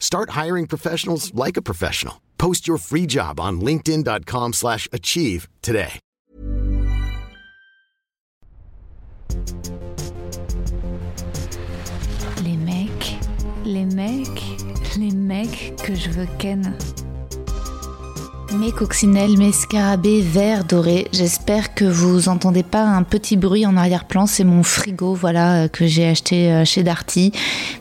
Start hiring professionals like a professional. Post your free job on linkedin.com/achieve slash achieve today. Les mecs, les mecs, les mecs que je veux ken. Mes coccinelles, mes scarabées verts dorés, j'espère que vous entendez pas un petit bruit en arrière-plan, c'est mon frigo voilà euh, que j'ai acheté euh, chez Darty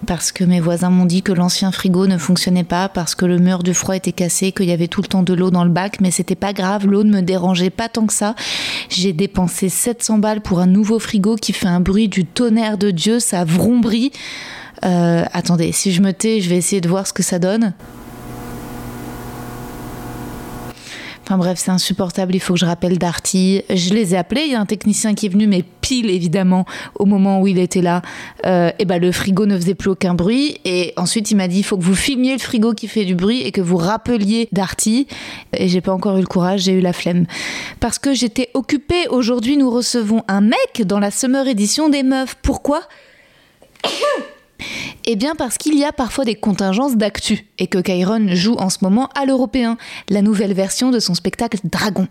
parce que mes voisins m'ont dit que l'ancien frigo ne fonctionnait pas parce que le mur du froid était cassé, qu'il y avait tout le temps de l'eau dans le bac, mais c'était pas grave, l'eau ne me dérangeait pas tant que ça. J'ai dépensé 700 balles pour un nouveau frigo qui fait un bruit du tonnerre de Dieu, ça vrombrit. Euh, attendez, si je me tais, je vais essayer de voir ce que ça donne. Enfin bref, c'est insupportable, il faut que je rappelle Darty. Je les ai appelés, il y a un technicien qui est venu, mais pile évidemment au moment où il était là, euh, et ben le frigo ne faisait plus aucun bruit. Et ensuite il m'a dit il faut que vous filmiez le frigo qui fait du bruit et que vous rappeliez Darty. Et j'ai pas encore eu le courage, j'ai eu la flemme. Parce que j'étais occupée. Aujourd'hui nous recevons un mec dans la Summer Edition des meufs. Pourquoi? Eh bien parce qu'il y a parfois des contingences d'actu et que Kyron joue en ce moment à l'européen, la nouvelle version de son spectacle Dragon.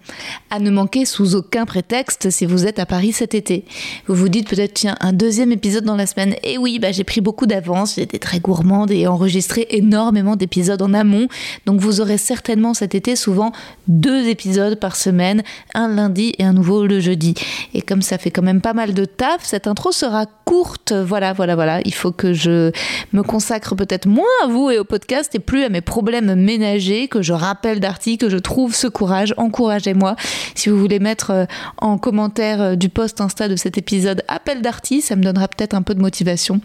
À ne manquer sous aucun prétexte si vous êtes à Paris cet été. Vous vous dites peut-être tiens un deuxième épisode dans la semaine. Et oui, bah j'ai pris beaucoup d'avance, j'étais très gourmande et enregistré énormément d'épisodes en amont. Donc vous aurez certainement cet été souvent deux épisodes par semaine, un lundi et un nouveau le jeudi. Et comme ça fait quand même pas mal de taf, cette intro sera courte. Voilà, voilà, voilà. Il faut que je me consacre peut-être moins à vous et au podcast et plus à mes problèmes ménagers, que je rappelle d'Arty, que je trouve ce courage. Encouragez-moi. Si vous voulez mettre euh, en commentaire euh, du post Insta de cet épisode appel d'Arty, ça me donnera peut-être un peu de motivation.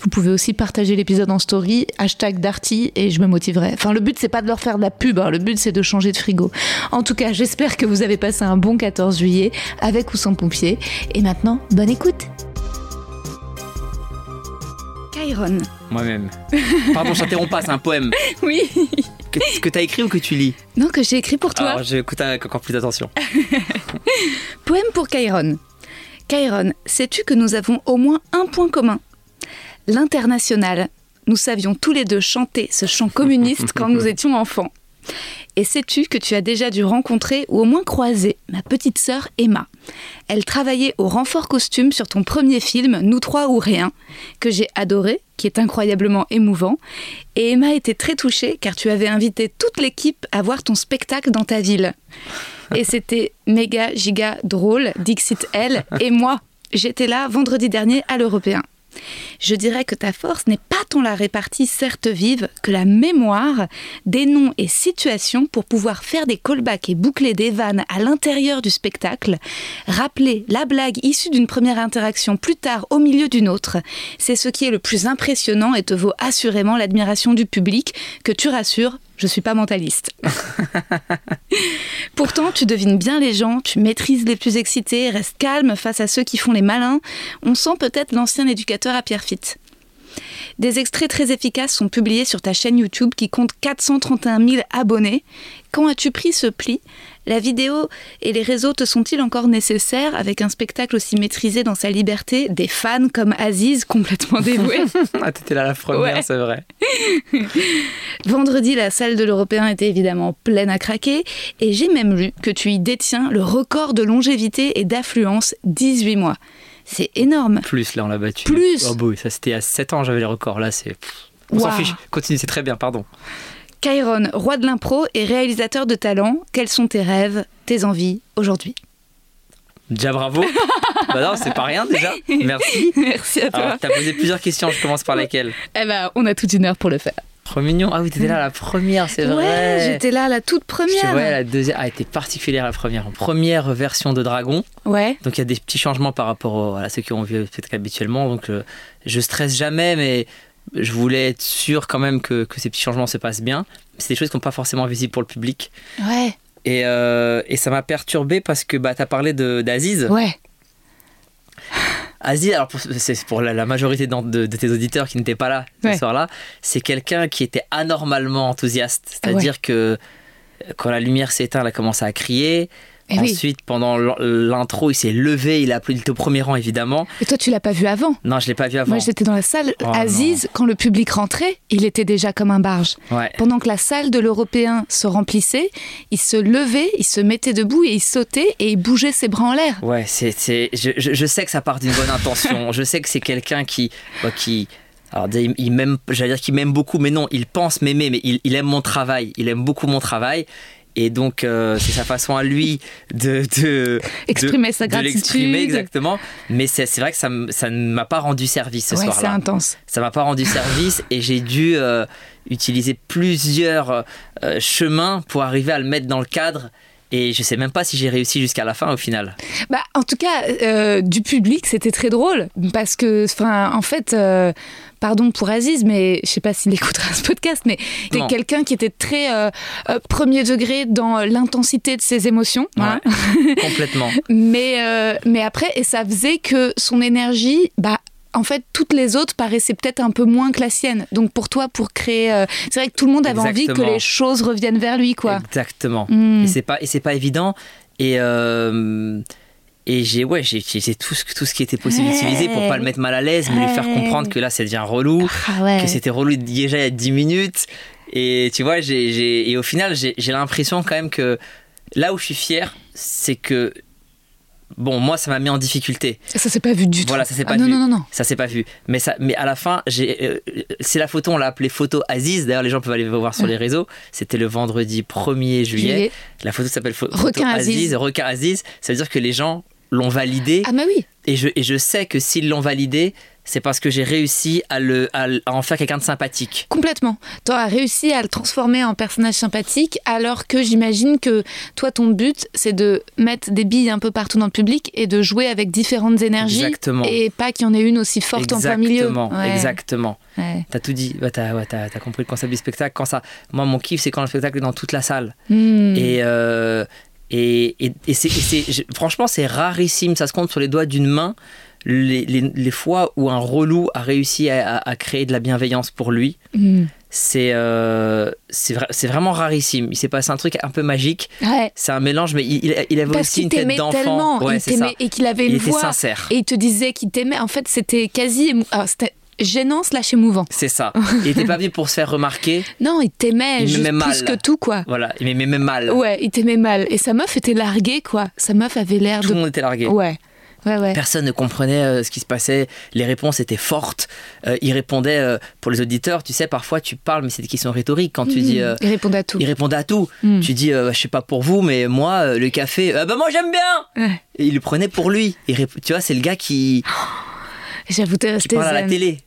Vous pouvez aussi partager l'épisode en story, hashtag Darty, et je me motiverai. Enfin, le but, c'est pas de leur faire de la pub, hein. le but, c'est de changer de frigo. En tout cas, j'espère que vous avez passé un bon 14 juillet, avec ou sans pompier. Et maintenant, bonne écoute! Kyron. Moi-même. Pardon, je t'interromps pas, c'est un poème. Oui. Que, que t'as écrit ou que tu lis Non, que j'ai écrit pour toi. Alors, j'écoute avec encore plus d'attention. Poème pour Kyron. Kyron, sais-tu que nous avons au moins un point commun? L'international. Nous savions tous les deux chanter ce chant communiste quand nous étions enfants. Et sais-tu que tu as déjà dû rencontrer ou au moins croiser ma petite sœur Emma? Elle travaillait au renfort costume sur ton premier film Nous trois ou rien, que j'ai adoré, qui est incroyablement émouvant. Et Emma était très touchée car tu avais invité toute l'équipe à voir ton spectacle dans ta ville. Et c'était méga giga drôle, Dixit elle et moi. J'étais là vendredi dernier à l'Européen. Je dirais que ta force n'est pas tant la répartie certes vive que la mémoire des noms et situations pour pouvoir faire des callbacks et boucler des vannes à l'intérieur du spectacle, rappeler la blague issue d'une première interaction plus tard au milieu d'une autre. C'est ce qui est le plus impressionnant et te vaut assurément l'admiration du public que tu rassures, je suis pas mentaliste. Pourtant, tu devines bien les gens, tu maîtrises les plus excités, restes calme face à ceux qui font les malins. On sent peut-être l'ancien éducateur à Pierrefitte. Des extraits très efficaces sont publiés sur ta chaîne YouTube qui compte 431 000 abonnés. Quand as-tu pris ce pli? La vidéo et les réseaux te sont-ils encore nécessaires? Avec un spectacle aussi maîtrisé dans sa liberté Des fans comme Aziz complètement dévoués ah, t'étais là la première, Ouais. c'est vrai. Vendredi, la salle de l'Européen était évidemment pleine à craquer et j'ai même lu que tu y détiens le record de longévité et d'affluence 18 mois. C'est énorme. Plus, là, on l'a battu. Plus Oh, oui, ça c'était à 7 ans, j'avais les records. Là, c'est. On s'en Waouh. fiche. Continue, c'est très bien, pardon. Kyron, roi de l'impro et réalisateur de talent, quels sont tes rêves, tes envies aujourd'hui? Déjà bravo. bah non, c'est pas rien déjà. Merci. Merci à toi. T'as posé plusieurs questions, je commence par laquelle? Eh ben, on a toute une heure pour le faire. Trop mignon. Ah oui, t'étais là la première, c'est vrai. Ouais, j'étais là, la toute première. voyais à la deuxième. Ah, elle était particulière la première. Première version de Dragon. Ouais. Donc il y a des petits changements par rapport au- à ceux qui ont vu peut-être qu'habituellement. Donc euh, je stresse jamais, mais je voulais être sûr quand même que, que ces petits changements se passent bien. C'est des choses qui sont pas forcément visibles pour le public. Ouais. Et, euh, et ça m'a perturbé parce que bah, tu as parlé de- d'Aziz. Ouais. Aziz, alors c'est pour la, la majorité de, de tes auditeurs qui n'étaient pas là ce soir-là, c'est quelqu'un qui était anormalement enthousiaste. C'est-à-dire que euh, quand la lumière s'est éteinte, il a commencé à crier. Eh oui. Ensuite, pendant l'in- l'intro, il s'est levé, il a applaudi au premier rang évidemment. Et toi, tu l'as pas vu avant Non, je l'ai pas vu avant. Moi, j'étais dans la salle. Oh, Aziz, quand le public rentrait, il était déjà comme un barge. Ouais. Pendant que la salle de l'Européen se remplissait, il se levait, il se mettait debout et il sautait et il bougeait ses bras en l'air. Ouais, c'est, je, je- je sais que ça part d'une bonne intention. je sais que c'est quelqu'un qui, bah, qui, alors il, il m'aime, j'allais dire qu'il m'aime beaucoup, mais non, il pense m'aimer, mais il, il aime mon travail. Il aime beaucoup mon travail. Et donc, euh, c'est sa façon à lui de, de Exprimer de- sa de l'exprimer gratitude. exactement. Mais c'est, c'est vrai que ça, ne m'a pas rendu service ce ouais, c'est soir-là. intense. Ça m'a pas rendu service et j'ai dû euh, utiliser plusieurs euh, chemins pour arriver à le mettre dans le cadre. Et je sais même pas si j'ai réussi jusqu'à la fin au final. Bah, en tout cas, euh, du public, c'était très drôle parce que, enfin, en fait, euh, pardon pour Aziz, mais je sais pas s'il écoutera ce podcast, mais c'était quelqu'un qui était très euh, euh, premier degré dans l'intensité de ses émotions. voilà. Complètement. Mais, euh, mais après, et ça faisait que son énergie, bah, en fait, toutes les autres paraissaient peut-être un peu moins que la sienne. Donc pour toi, pour créer, euh, c'est vrai que tout le monde avait envie que les choses reviennent vers lui, quoi. Exactement. Mm. Et c'est pas et c'est pas évident. Et euh, et j'ai ouais j'ai utilisé tout ce tout ce qui était possible d'utiliser pour pas le mettre mal à l'aise, mais lui faire comprendre que là ça devient relou, Ah ouais. que c'était relou déjà il y a 10 minutes. Et tu vois j'ai j'ai- et au final j'ai j'ai l'impression quand même que là où je suis fier, c'est que bon moi ça m'a mis en difficulté. Ça s'est pas vu du tout. Voilà, ça s'est Ah pas non, vu. non, non, non. Ça s'est pas vu. Mais, ça, mais à la fin, j'ai, euh, c'est la photo, on l'a appelée photo Aziz. D'ailleurs, les gens peuvent aller voir sur les réseaux. C'était le vendredi 1er juillet. Juillet. La photo s'appelle pho- photo Requin Aziz. Requin Aziz. Ça veut dire que les gens l'ont validé. Ah, mais oui. Et, je, et je sais que s'ils l'ont validé, c'est parce que j'ai réussi à, le, à, en faire quelqu'un de sympathique. Complètement. Tu as réussi à le transformer en personnage sympathique, alors que j'imagine que toi, ton but, c'est de mettre des billes un peu partout dans le public et de jouer avec différentes énergies. Exactement. Et pas qu'il y en ait une aussi forte en plein milieu. Exactement, Ouais. exactement. Ouais. T'as tout dit, bah, t'as, ouais, t'as- t'as compris le concept du spectacle. Quand ça, moi, mon kiff, c'est quand le spectacle est dans toute la salle. Hmm. Et, euh, et, et, et c'est, franchement, c'est rarissime. Ça se compte sur les doigts d'une main. Les, les- les fois où un relou a réussi à, à- à créer de la bienveillance pour lui, Hmm. c'est, euh, c'est, vra- c'est vraiment rarissime. Il s'est passé un truc un peu magique. Ouais. C'est un mélange, mais il, il- il avait Parce aussi qu'il une tête t'aimait d'enfant. tellement, Ouais, il et qu'il avait Il une était voix sincère. et il te disait qu'il t'aimait. En fait, c'était quasi ah, c'était gênant slash émouvant. C'est ça. Il n'était pas venu pour se faire remarquer. Non, il t'aimait juste plus mal. que tout, quoi. Voilà, il m'aimait même mal. Ouais, il t'aimait mal. Et sa meuf était larguée, quoi. Sa meuf avait l'air Tout de. le monde était largué. Ouais, ouais, ouais. Personne ne comprenait euh, ce qui se passait. Les réponses étaient fortes. Euh, il répondait euh, pour les auditeurs. Tu sais, parfois tu parles, mais c'est des questions rhétoriques. Quand tu dis, euh, Il répondait à tout. il répondait à tout. Mm. Tu dis, je sais pas pour vous, mais moi, le café, euh, bah moi j'aime bien. Ouais. Et il le prenait pour lui. Il tu vois, c'est le gars qui, J'avoue, t'es à la télé.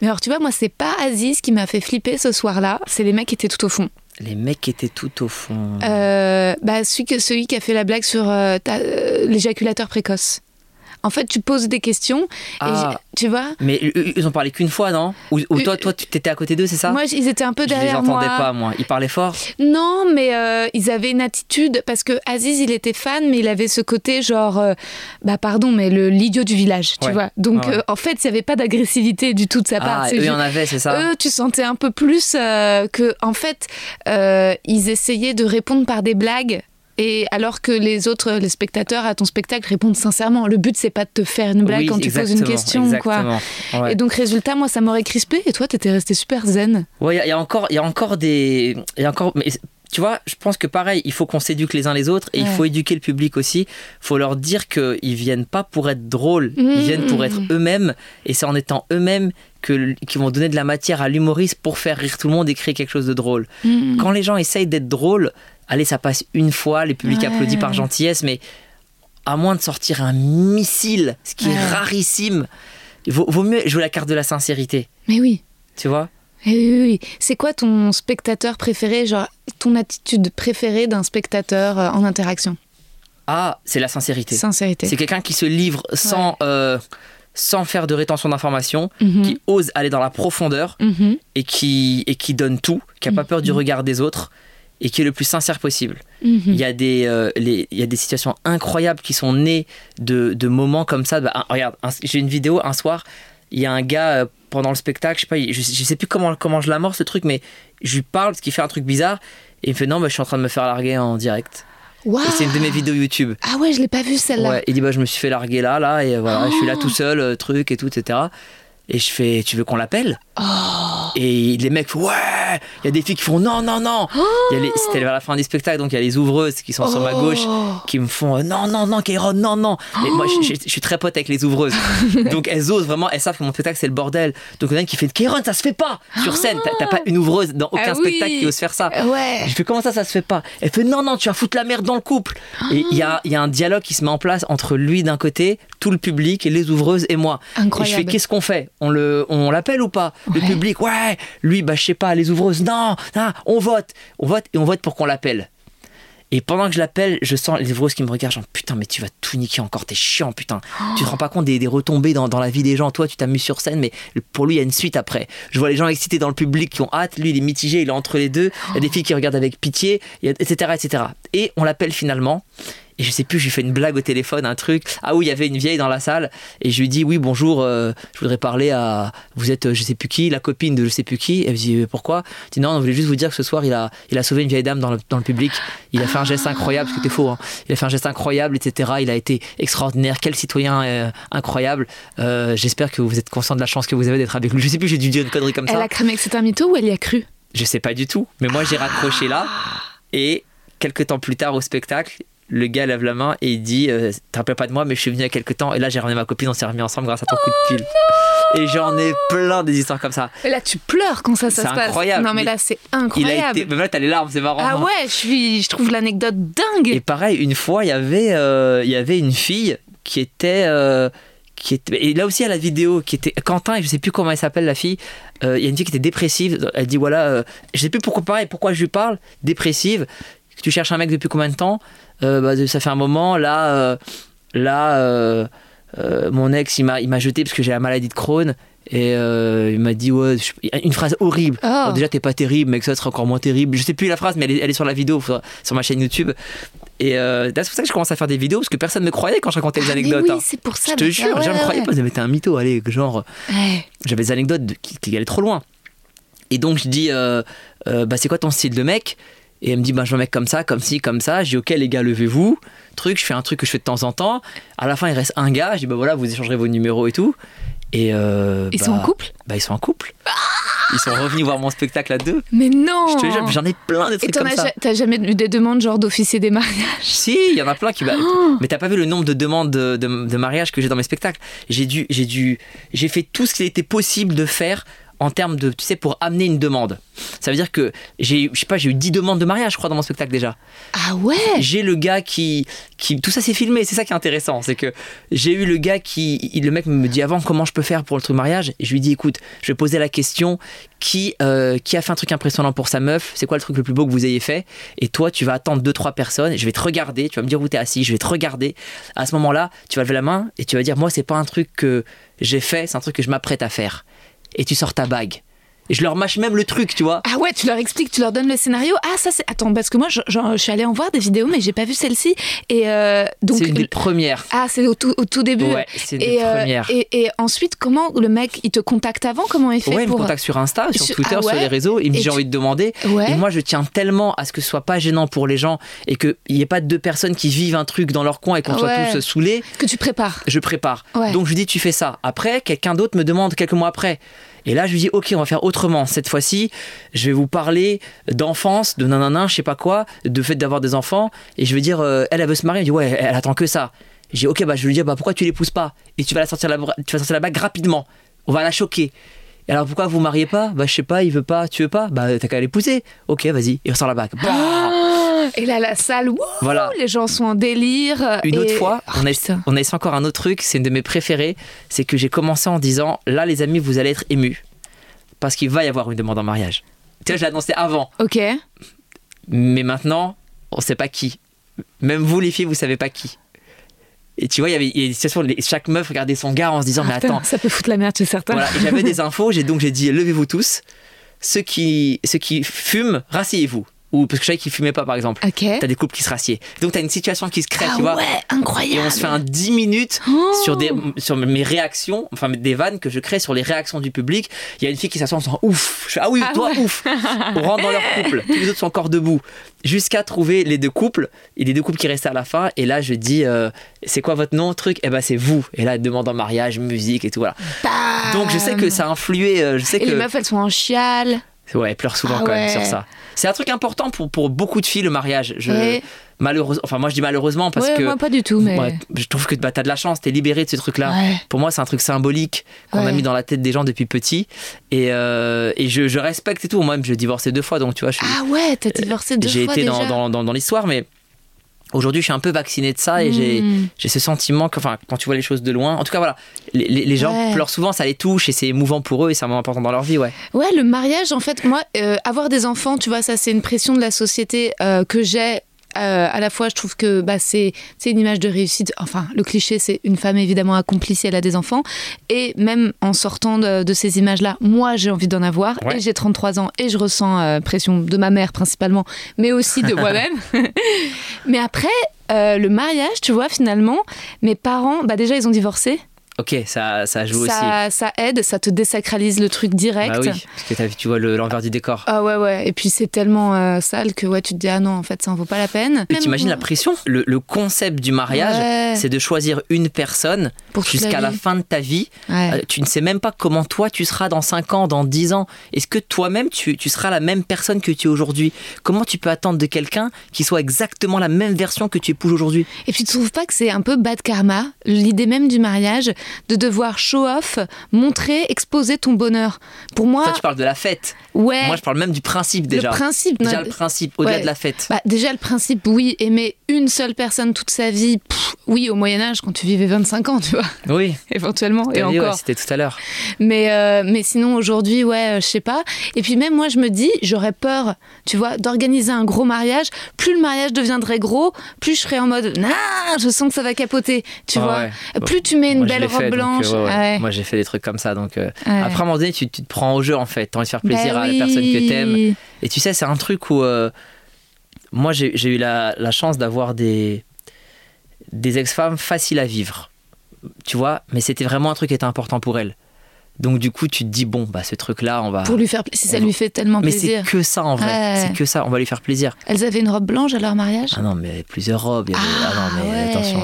Mais alors, tu vois, moi, c'est pas Aziz qui m'a fait flipper ce soir-là. C'est les mecs qui étaient tout au fond. Les mecs étaient tout au fond. Euh, bah, celui, que- celui qui a fait la blague sur euh, euh, l'éjaculateur précoce. En fait, tu poses des questions et Ah. tu vois. Mais eux, ils ont parlé qu'une fois, non Ou, ou toi, toi, tu t'étais à côté d'eux, c'est ça Moi, ils étaient un peu Je les derrière entendais moi. pas, moi. Ils parlaient fort. Non, mais euh, ils avaient une attitude parce que Aziz, il était fan, mais il avait ce côté genre, euh, bah pardon, mais le l'idiot du village, tu Ouais. vois. Donc ouais. euh, en fait, il n'y avait pas d'agressivité du tout de sa part. Ah, eux, il y en avait, c'est ça Eux, tu sentais un peu plus que, en fait, ils essayaient de répondre par des blagues. Et alors que les autres, les spectateurs à ton spectacle répondent sincèrement. Le but, c'est pas de te faire une blague Oui, quand tu poses une exactement, question, quoi. exactement. Ouais. Et donc, résultat, moi, ça m'aurait crispé. Et toi, t'étais resté super zen. Ouais, il y, y a encore, il y a encore des, il y a encore, mais tu vois, je pense que pareil, il faut qu'on s'éduque les uns les autres et il faut éduquer le public aussi. Il faut leur dire qu'ils viennent pas pour être drôles, Mmh, ils viennent pour mmh, être mmh. eux-mêmes et c'est en étant eux-mêmes que qui vont donner de la matière à l'humoriste pour faire rire tout le monde et créer quelque chose de drôle. Mmh. Quand les gens essayent d'être drôles, allez, ça passe une fois, le public Ouais. applaudit par gentillesse, mais à moins de sortir un missile, ce qui est rarissime, vaut, vaut mieux jouer la carte de la sincérité. Mais oui. Tu vois? Eh oui, oui, oui. C'est quoi ton spectateur préféré, genre ton attitude préférée d'un spectateur euh, en interaction? Ah, c'est la sincérité. Sincérité. C'est quelqu'un qui se livre sans, euh, sans faire de rétention d'informations, Mhm. qui ose aller dans la profondeur Mhm. et qui, et qui donne tout, qui n'a pas peur du regard des autres et qui est le plus sincère possible. Mhm. Il y, a des, euh, les- il y a des situations incroyables qui sont nées de, de moments comme ça. Bah, un- regarde, un- j'ai une vidéo un soir, il y a un gars euh, pendant le spectacle, je sais pas, je, je sais plus comment, comment je l'amorce le truc, mais je lui parle parce qu'il fait un truc bizarre et il me fait non, bah, je suis en train de me faire larguer en direct. Et c'est une de mes vidéos YouTube. Ah ouais, je l'ai pas vu celle-là. Ouais, il dit bah je me suis fait larguer là, là, et voilà, je suis là tout seul, euh, truc et tout, etc. Et je fais, tu veux qu'on l'appelle? Et les mecs font, ouais Il y a des filles qui font, non, non, non les- C'était vers la fin du spectacle, donc il y a les ouvreuses qui sont sur ma gauche qui me font, euh, non, non, non, Kéron, non, non Et moi, je, je- je suis très pote avec les ouvreuses. donc elles osent vraiment, elles savent que mon spectacle c'est le bordel. Donc il y en a une qui fait, Kéron, ça se fait pas Sur scène, t'as- pas une ouvreuse dans aucun Ah oui. spectacle qui ose faire ça. Ouais. Je fais comment ça, ça se fait pas? Elle fait non, non, tu vas foutre la merde dans le couple. Et il y a, y a un dialogue qui se met en place entre lui d'un côté, tout le public, et les ouvreuses et moi. Incroyable. Et je fais qu'est-ce qu'on fait? On le, on l'appelle ou pas? Le public, ouais. Lui, bah je sais pas, les ouvreuses, non, non, on vote, on vote et on vote pour qu'on l'appelle. Et pendant que je l'appelle, je sens les ouvreuses qui me regardent, genre putain, mais tu vas tout niquer encore, t'es chiant, putain. Tu te rends pas compte des, des retombées dans, dans la vie des gens. Toi, tu t'amuses sur scène, mais pour lui, il y a une suite après. Je vois les gens excités dans le public qui ont hâte. Lui, il est mitigé, il est entre les deux. Il y a des filles qui regardent avec pitié, etc., etc. Et on l'appelle finalement. Et je sais plus, je lui fais une blague au téléphone, un truc. Ah oui, il y avait une vieille dans la salle. Et je lui dis, oui, bonjour, euh, je voudrais parler à. Vous êtes, euh, je sais plus qui, la copine de je sais plus qui. Elle me dit, euh, pourquoi? Je dis, non, on voulait juste vous dire que ce soir, il a, il a sauvé une vieille dame dans le, dans le public. Il a fait un geste incroyable, ce qui était faux. hein. Il a fait un geste incroyable, etc. Il a été extraordinaire. Quel citoyen euh, incroyable. Euh, J'espère que vous êtes conscient de la chance que vous avez d'être avec lui. Je sais plus, j'ai dû dire une connerie comme Elle ça. a cramé que c'était un mytho ou elle y a cru? Je sais pas du tout. Mais moi, j'ai raccroché là. Et quelques temps plus tard au spectacle, le gars lève la main et il dit euh, Te rappelles pas de moi, mais je suis venu il y a quelques temps. Et là, j'ai ramené ma copine, on s'est remis ensemble grâce à ton coup de pile. Et j'en ai plein des histoires comme ça. Et Là, tu pleures quand ça, ça C'est se passe. incroyable. Non, mais là, c'est incroyable. Il a été. Mais là, t'as les larmes, c'est marrant. Ah ouais, je, suis, je trouve l'anecdote dingue. Et pareil, une fois, il y avait, euh, il y avait une fille qui était. euh, qui était, et là aussi, à la vidéo, qui était Quentin, et je sais plus comment elle s'appelle la fille. euh, Il y a une fille qui était dépressive. Elle dit voilà, je sais plus pourquoi pareil, pourquoi je lui parle. Dépressive. Tu cherches un mec depuis combien de temps bah, Ça fait un moment. Là, euh, là, euh, euh, mon ex, il m'a, il m'a jeté parce que j'ai la maladie de Crohn. Et euh, il m'a dit ouais, je- une phrase horrible. Oh. Alors déjà t'es pas terrible, mais que ça sera encore moins terrible. Je sais plus la phrase, mais elle est, elle est sur la vidéo, sur ma chaîne YouTube. Et euh, c'est pour ça que je commence à faire des vidéos parce que personne ne me croyait quand je racontais les Ah, anecdotes. oui, hein. c'est pour ça. Je te jure, ah les gens me croyaient pas, ils me t'es un mytho, allez, genre Ouais. j'avais des anecdotes de- qui, qui allaient trop loin. Et donc je dis, euh, euh, bah c'est quoi ton style de mec? Et elle me dit, bah je veux un mec comme ça, comme ci, comme ça. Je dis, ok les gars, levez-vous. Truc, je fais un truc que je fais de temps en temps. À la fin, il reste un gars. Je dis, bah voilà, vous échangerez vos numéros et tout. Et euh, Ils bah, sont en couple? Bah ils sont en couple. Ils sont revenus voir mon spectacle à deux. Mais non Je te jure, j'en ai plein de Et trucs t'en comme as ça. t'as jamais eu des demandes genre d'officier des mariages? Si, il y en a plein qui. bah, Mais t'as pas vu le nombre de demandes de, de- de mariage que j'ai dans mes spectacles? J'ai dû, j'ai dû, j'ai fait tout ce qu'il était possible de faire en termes de, tu sais, pour amener une demande. Ça veut dire que j'ai, je sais pas, j'ai eu 10 demandes de mariage, je crois, dans mon spectacle déjà. Ah ouais? J'ai le gars qui, qui, tout ça c'est filmé. C'est ça qui est intéressant, c'est que j'ai eu le gars qui, le mec me dit avant comment je peux faire pour le truc mariage? Et je lui dis, écoute, je vais poser la question qui, euh, qui a fait un truc impressionnant pour sa meuf? C'est quoi le truc le plus beau que vous ayez fait? Et toi, tu vas attendre deux trois personnes. Je vais te regarder. Tu vas me dire où t'es assis. Je vais te regarder. À ce moment-là, tu vas lever la main et tu vas dire, moi, c'est pas un truc que j'ai fait, c'est un truc que je m'apprête à faire. Et tu sors ta bague. Et je leur mâche même le truc, tu vois. Ah ouais, tu leur expliques, tu leur donnes le scénario. Ah ça c'est... Attends, parce que moi je, suis allée en voir des vidéos mais j'ai pas vu celle-ci. Et euh, donc... C'est une des premières. Ah c'est au tout, au tout début. Ouais, c'est une des et, euh, premières. et, et ensuite, comment le mec, il te contacte avant? Comment il fait Ouais, il me pour... contacte sur Insta, sur Sur- Twitter, ah ouais sur les réseaux. Il me Et dit j'ai tu- envie de demander. Ouais. Et moi, je tiens tellement à ce que ce soit pas gênant pour les gens et qu'il n'y ait pas deux personnes qui vivent un truc dans leur coin et qu'on soit tous saoulés. Que tu prépares. Je prépare. Ouais. Donc je lui dis tu fais ça. Après, quelqu'un d'autre me demande quelques mois après. Et là, je lui dis ok, on va faire autrement. Cette fois-ci, je vais vous parler d'enfance, de nanana, je sais pas quoi, de fait d'avoir des enfants. Et je vais dire euh, elle, elle veut se marier. Elle dit ouais, elle attend que ça. J'ai ok, bah je lui dire bah pourquoi tu l'épouses pas? Et tu vas la sortir la, tu vas sortir la bague rapidement. On va la choquer. Et alors pourquoi vous mariez pas? Bah je sais pas, il veut pas, tu veux pas? Bah t'as qu'à l'épouser. Ok, vas-y. Et on sort la bague. Et là, la salle, wouh, Voilà. les gens sont en délire. Une et- autre fois, Oh, on a, on a essayé encore un autre truc, c'est une de mes préférées, c'est que j'ai commencé en disant, là les amis, vous allez être émus, parce qu'il va y avoir une demande en mariage. Tu vois, je annoncé avant, Ok. mais maintenant, on sait pas qui. Même vous les filles, vous savez pas qui. Et tu vois, il y avait des situations, chaque meuf regardait son gars en se disant, mais Ah, putain, attends, ça peut foutre la merde chez certains. Voilà, j'avais des infos, j'ai donc j'ai dit levez-vous tous. Ceux qui, ceux qui fument, rasseyez-vous. Ou parce que je savais qu'ils fumaient pas par exemple. Ok. T'as des couples qui se rassiedent. Donc t'as une situation qui se crée, Ah tu vois. ouais, incroyable. Et on se fait un 10 minutes Oh. sur, des, sur mes réactions, enfin des vannes que je crée sur les réactions du public. Il y a une fille qui s'assoit en disant ouf. Je fais, ah oui, Ah toi ouais. ouf. On rentre dans leur couple. Tous les autres sont encore debout. Jusqu'à trouver les deux couples. Et les deux couples qui restaient à la fin. Et là, je dis euh, c'est quoi votre nom, truc? Eh ben c'est vous. Et là, elle demande en mariage, musique et tout. Voilà. Bam. Donc je sais que ça a influé. euh, Je sais Et que les meufs, elles sont en chiale. ouais, elle pleure souvent Ah quand même sur ça. C'est un truc important pour, pour beaucoup de filles le mariage. Je, malheureusement, enfin moi je dis malheureusement parce ouais, que moi pas du tout, mais. je trouve que bah, t'as de la chance, t'es libéré de ce truc-là. Ouais. Pour moi, c'est un truc symbolique qu'on a mis dans la tête des gens depuis petit. Et, euh, et je, je respecte et tout. Moi-même, je divorcé deux fois, donc tu vois, je Ah ouais, t'as divorcé deux j'ai fois été déjà. dans, dans, dans, dans l'histoire, mais aujourd'hui, je suis un peu vacciné de ça et j'ai Hmm. j'ai ce sentiment que, enfin, quand tu vois les choses de loin, en tout cas, voilà, les, les- les gens Ouais. pleurent souvent, ça les touche et c'est émouvant pour eux et c'est un moment important dans leur vie, ouais. Ouais, le mariage, en fait, moi, euh, avoir des enfants, tu vois, ça, c'est une pression de la société euh, que j'ai. Euh, à la fois, je trouve que bah, c'est une image de réussite. Enfin, le cliché, c'est une femme évidemment accomplie si elle a des enfants. Et même en sortant de, de ces images-là, moi, j'ai envie d'en avoir. Ouais. Et j'ai 33 ans et je ressens euh, pression de ma mère principalement, mais aussi de moi-même. mais après, euh, le mariage, tu vois, finalement, mes parents, bah, déjà, ils ont divorcé. Ok, ça, ça joue aussi. Ça, aide, ça te désacralise le truc direct. Bah oui, parce que tu vois le- l'envers du décor. Ah ouais, ouais. Et puis c'est tellement euh, sale que ouais, tu te dis, ah non, en fait, ça en vaut pas la peine. Mais T'imagines la pression? Le, le concept du mariage, Ouais. c'est de choisir une personne la jusqu'à la fin de ta vie. Ouais. Euh, tu ne sais même pas comment toi tu seras dans 5 ans, dans 10 ans. Est-ce que toi-même tu, tu seras la même personne que tu es aujourd'hui? Comment tu peux attendre de quelqu'un qui soit exactement la même version que tu épouses aujourd'hui? Et puis tu trouves pas que c'est un peu bad karma, l'idée même du mariage, de devoir show off, montrer, exposer ton bonheur Pour moi, Toi tu parles de la fête. ouais. Moi je parle même du principe déjà. Le principe, déjà non, le principe, au-delà ouais. de la fête. Bah, déjà, le principe, oui, aimer une seule personne toute sa vie, pff, oui, au Moyen-Âge, quand tu vivais 25 ans, tu vois, oui, éventuellement, et ouais, encore. c'était tout à l'heure. Mais, euh, mais sinon, aujourd'hui, ouais, euh, je sais pas. Et puis même moi, je me dis, j'aurais peur, tu vois, d'organiser un gros mariage. Plus le mariage deviendrait gros, plus je serais en mode, nah, je sens que ça va capoter, tu Ah vois. ouais. Plus tu mets une Moi, belle robe fait, euh, blanche. ouais, ouais. ouais. Moi j'ai fait des trucs comme ça. Donc, euh. Après, à un moment donné, tu, tu te prends au jeu en fait. T'as envie de faire plaisir Bah à la personne que t'aimes. Et tu sais, c'est un truc où. euh, moi, j'ai eu la, la chance d'avoir des, des ex-femmes faciles à vivre. Tu vois, mais c'était vraiment un truc qui était important pour elles. Donc, du coup, tu te dis, bon, bah, ce truc-là, on va. Pour lui faire plaisir, si ça lui fait tellement mais c'est plaisir. que ça en vrai. Ouais. C'est que ça, on va lui faire plaisir. Elles avaient une robe blanche à leur mariage? Ah non, mais plusieurs robes. il y avait- Ah, Ah, non, mais ouais. attention,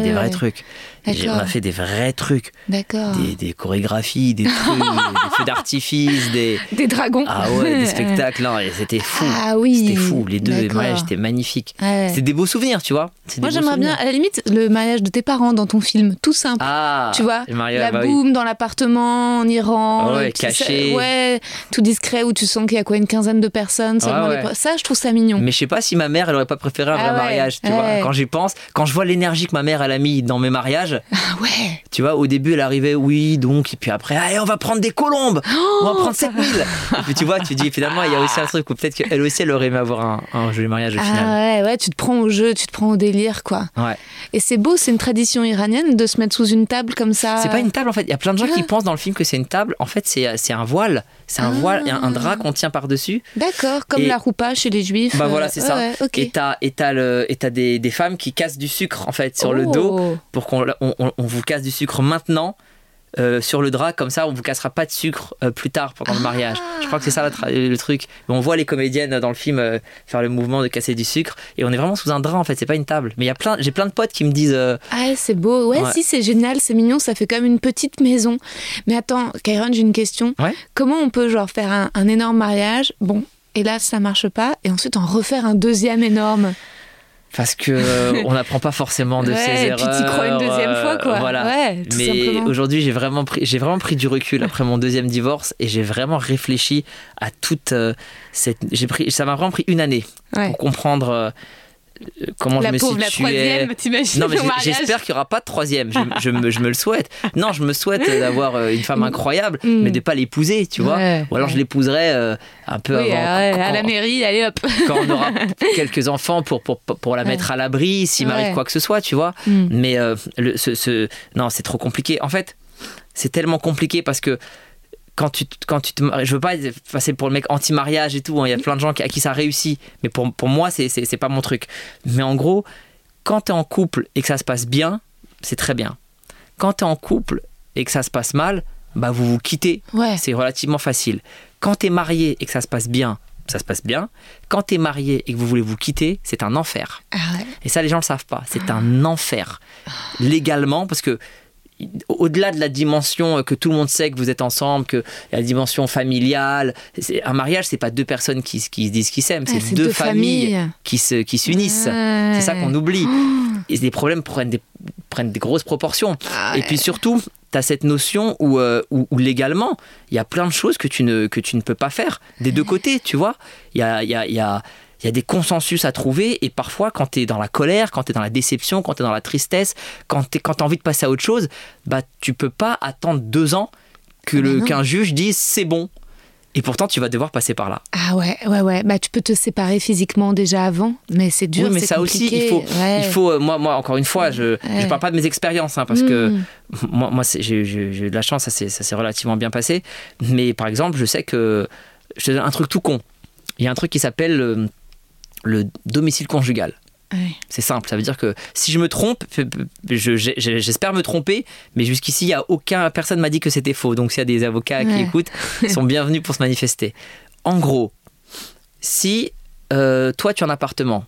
Ah des vrais ouais. trucs. J'ai- On a fait des vrais trucs. D'accord. Des, des chorégraphies, des trucs, des feux d'artifice, des. Des dragons. Ah ouais, des spectacles, non, et c'était fou. Ah oui. C'était fou. Les deux mariages étaient magnifiques. Ouais. C'est des beaux souvenirs, tu vois. Moi, j'aimerais bien, à la limite, le mariage de tes parents dans ton film, tout simple. Ah, tu vois, mariage, la bah oui. boum dans l'appartement en Iran, Ah ouais, petit- caché. ouais, tout discret où tu sens qu'il y a quoi une quinzaine de personnes. seulement Ouais, les ouais. pro- Ça, je trouve ça mignon. Mais je sais pas si ma mère, elle aurait pas préféré un Ah vrai ouais, mariage, tu vois. Quand j'y pense, quand je vois l'énergie que ma mère, elle dans mes mariages, Ah ouais. tu vois, au début, elle arrivait, oui, donc, et puis après, allez, on va prendre des colombes, on va prendre 7000. et puis tu vois, tu dis, finalement, il y a aussi un truc où peut-être qu'elle aussi, elle aurait aimé avoir un, un joli mariage au final. Ah ouais, ouais, tu te prends au jeu, tu te prends au délire, quoi. Ouais. Et c'est beau, c'est une tradition iranienne de se mettre sous une table comme ça. C'est pas une table en fait. Il y a plein de gens qui pensent dans le film que c'est une table. En fait, c'est c'est un voile. C'est un Ah. voile, et un, un drap qu'on tient par-dessus. D'accord, comme Et- la roupa chez les juifs. Bah euh, voilà, c'est ça. ouais. Et t'as et t'as le- et t'as des, des femmes qui cassent du sucre en fait sur le Oh. dos pour qu'on on, on- on vous casse du sucre maintenant. Euh, sur le drap comme ça on vous cassera pas de sucre euh, plus tard pendant le mariage je crois que c'est ça le, truc Mais on voit les comédiennes dans le film euh, faire le mouvement de casser du sucre et on est vraiment sous un drap en fait c'est pas une table mais il y a plein j'ai plein de potes qui me disent Ah, c'est beau. Ouais, Ouais. si, c'est génial, c'est mignon, ça fait comme une petite maison. Mais attends, Kairon, j'ai une question. Ouais. Comment on peut, genre, faire un, un énorme mariage, bon, et là, ça marche pas, et ensuite en refaire un deuxième énorme? Parce que euh, on n'apprend pas forcément de Ouais, ses et erreurs. puis t'y crois une deuxième fois, quoi. euh, Voilà. Ouais, tout Mais aujourd'hui, j'ai vraiment pris, j'ai vraiment pris du recul après mon deuxième divorce et j'ai vraiment réfléchi à toute euh, cette. J'ai pris, ça m'a vraiment pris une année Ouais. pour comprendre comment La je me pauvre, la situais. troisième, t'imagines Non, mais j'espère qu'il n'y aura pas de troisième. Je, je me, je me le souhaite. Non, je me souhaite d'avoir euh, une femme incroyable, Mm. mais de pas l'épouser, tu vois. Ouais, Ou alors ouais. je l'épouserai euh, un peu Oui, avant. quand- à la mairie, allez hop. quand on aura quelques enfants pour, pour, pour la mettre à l'abri s'il m'arrive quoi que ce soit, tu vois. Mm. Mais euh, le, ce, ce- non, c'est trop compliqué. En fait, c'est tellement compliqué parce que quand tu, quand tu te maries- je veux pas passer pour le mec anti-mariage et tout, hein, il y a plein de gens qui- à qui ça réussit, mais pour, pour moi, c'est, pas mon truc. Mais en gros, quand tu es en couple et que ça se passe bien, c'est très bien. Quand tu es en couple et que ça se passe mal, bah vous vous quittez Ouais. c'est relativement facile. Quand tu es marié et que ça se passe bien, ça se passe bien. Quand tu es marié et que vous voulez vous quitter, c'est un enfer. Ah ouais. Et ça, les gens ne le savent pas. C'est un enfer. Légalement, parce que au-delà de la dimension que tout le monde sait que vous êtes ensemble, que la dimension familiale, c'est- un mariage, c'est pas deux personnes qui, qui se disent qu'ils s'aiment, c'est deux, deux familles, familles. qui se qui s'unissent. Ouais. C'est ça qu'on oublie. Et les problèmes prennent des, prennent des grosses proportions. Ah Et puis surtout, tu as cette notion où, euh, où, où légalement, il y a plein de choses que tu ne, que tu ne peux pas faire des deux côtés, tu vois. Il y a, y, a, y, a, il y a des consensus à trouver et parfois quand tu es dans la colère, quand tu es dans la déception, quand tu es dans la tristesse, quand tu as envie de passer à autre chose, bah, tu peux pas attendre deux ans que le qu'un juge dise c'est bon. Et pourtant, tu vas devoir passer par là. Ah ouais, ouais, ouais. Bah, tu peux te séparer physiquement déjà avant, mais c'est dur. oui, mais ça aussi, il faut, Ouais. il faut euh, moi, moi, encore une fois, je ne Ouais. parle pas de mes expériences, hein, parce que Mm. moi, moi j'ai eu de la chance, ça s'est ça s'est relativement bien passé. Mais par exemple, je sais que, je te donne un truc tout con, il y a un truc qui s'appelle le, le domicile conjugal. C'est simple, ça veut dire que si je me trompe, je- j'espère me tromper, mais jusqu'ici, il y a aucun personne m'a dit que c'était faux. Donc s'il y a des avocats qui écoutent, ils sont bienvenus pour se manifester. En gros, si euh, toi tu as un appartement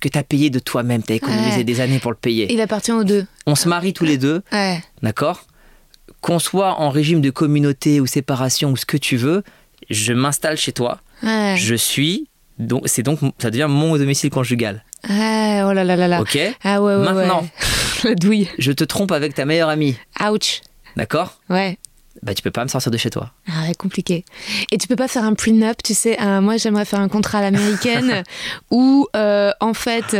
que tu as payé de toi-même, tu as économisé Ouais. des années pour le payer, Il appartient aux deux. on se marie tous les deux, Ouais. d'accord? Qu'on soit en régime de communauté ou séparation ou ce que tu veux, je m'installe chez toi, je suis donc c'est donc ça devient mon domicile conjugal. Ouais, oh là là là là. OK Ah ouais, ouais, Maintenant. ouais. La douille. Je te trompe avec ta meilleure amie, Ouch. d'accord? Ouais. Bah tu peux pas me sortir de chez toi. Ah ouais, compliqué. Et tu peux pas faire un prenup, tu sais. moi, j'aimerais faire un contrat à l'américaine où, euh, en fait,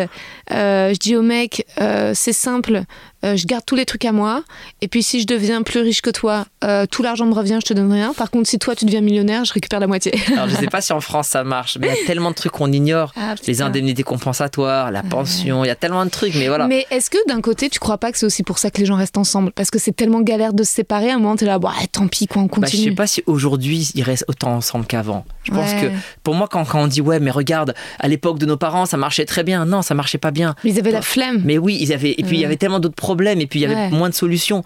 euh, je dis au mec, euh, c'est simple, euh, je garde tous les trucs à moi. Et puis, si je deviens plus riche que toi, euh, tout l'argent me revient, je te donne rien. Par contre, si toi, tu deviens millionnaire, je récupère la moitié. Alors je sais pas si en France ça marche, mais il y a tellement de trucs qu'on ignore. Ah, Les indemnités compensatoires, la pension, il y a tellement de trucs, mais voilà. Mais est-ce que d'un côté, tu crois pas que c'est aussi pour ça que les gens restent ensemble? Parce que c'est tellement galère de se séparer, à un moment, t'es là, bah, tant pis, quoi, on Bah, je continue. sais pas si aujourd'hui ils restent autant ensemble qu'avant. Je pense Ouais. que pour moi, quand, quand on dit ouais, mais regarde, à l'époque de nos parents, ça marchait très bien. Non, ça marchait pas bien. Mais ils avaient la flemme. Mais oui, ils avaient. Et puis il y avait tellement d'autres problèmes. Et puis il y avait Ouais. moins de solutions.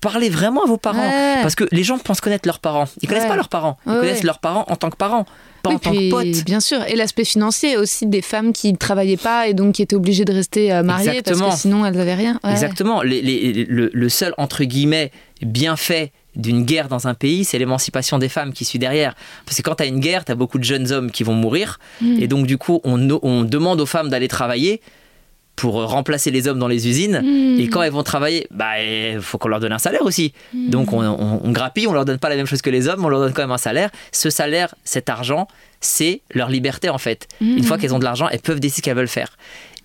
Parlez vraiment à vos parents. Ouais. Parce que les gens pensent connaître leurs parents. Ils connaissent Ouais. pas leurs parents. Ils Ouais, connaissent leurs parents en tant que parents, pas Oui, en tant que potes. Bien sûr. Et l'aspect financier aussi des femmes qui ne travaillaient pas et donc qui étaient obligées de rester euh, mariées Exactement. parce que sinon elles n'avaient rien. Exactement. Les- les- le, le seul, entre guillemets, bienfait d'une guerre dans un pays, c'est l'émancipation des femmes qui suit derrière. Parce que quand tu as une guerre, tu as beaucoup de jeunes hommes qui vont mourir. Mm. Et donc, du coup, on, on demande aux femmes d'aller travailler pour remplacer les hommes dans les usines. Mm. Et quand elles vont travailler, bah, il faut qu'on leur donne un salaire aussi. Mm. Donc, on, on- on grappille, on leur donne pas la même chose que les hommes, on leur donne quand même un salaire. Ce salaire, cet argent, c'est leur liberté en fait. Mm. Une fois qu'elles ont de l'argent, elles peuvent décider ce qu'elles veulent faire.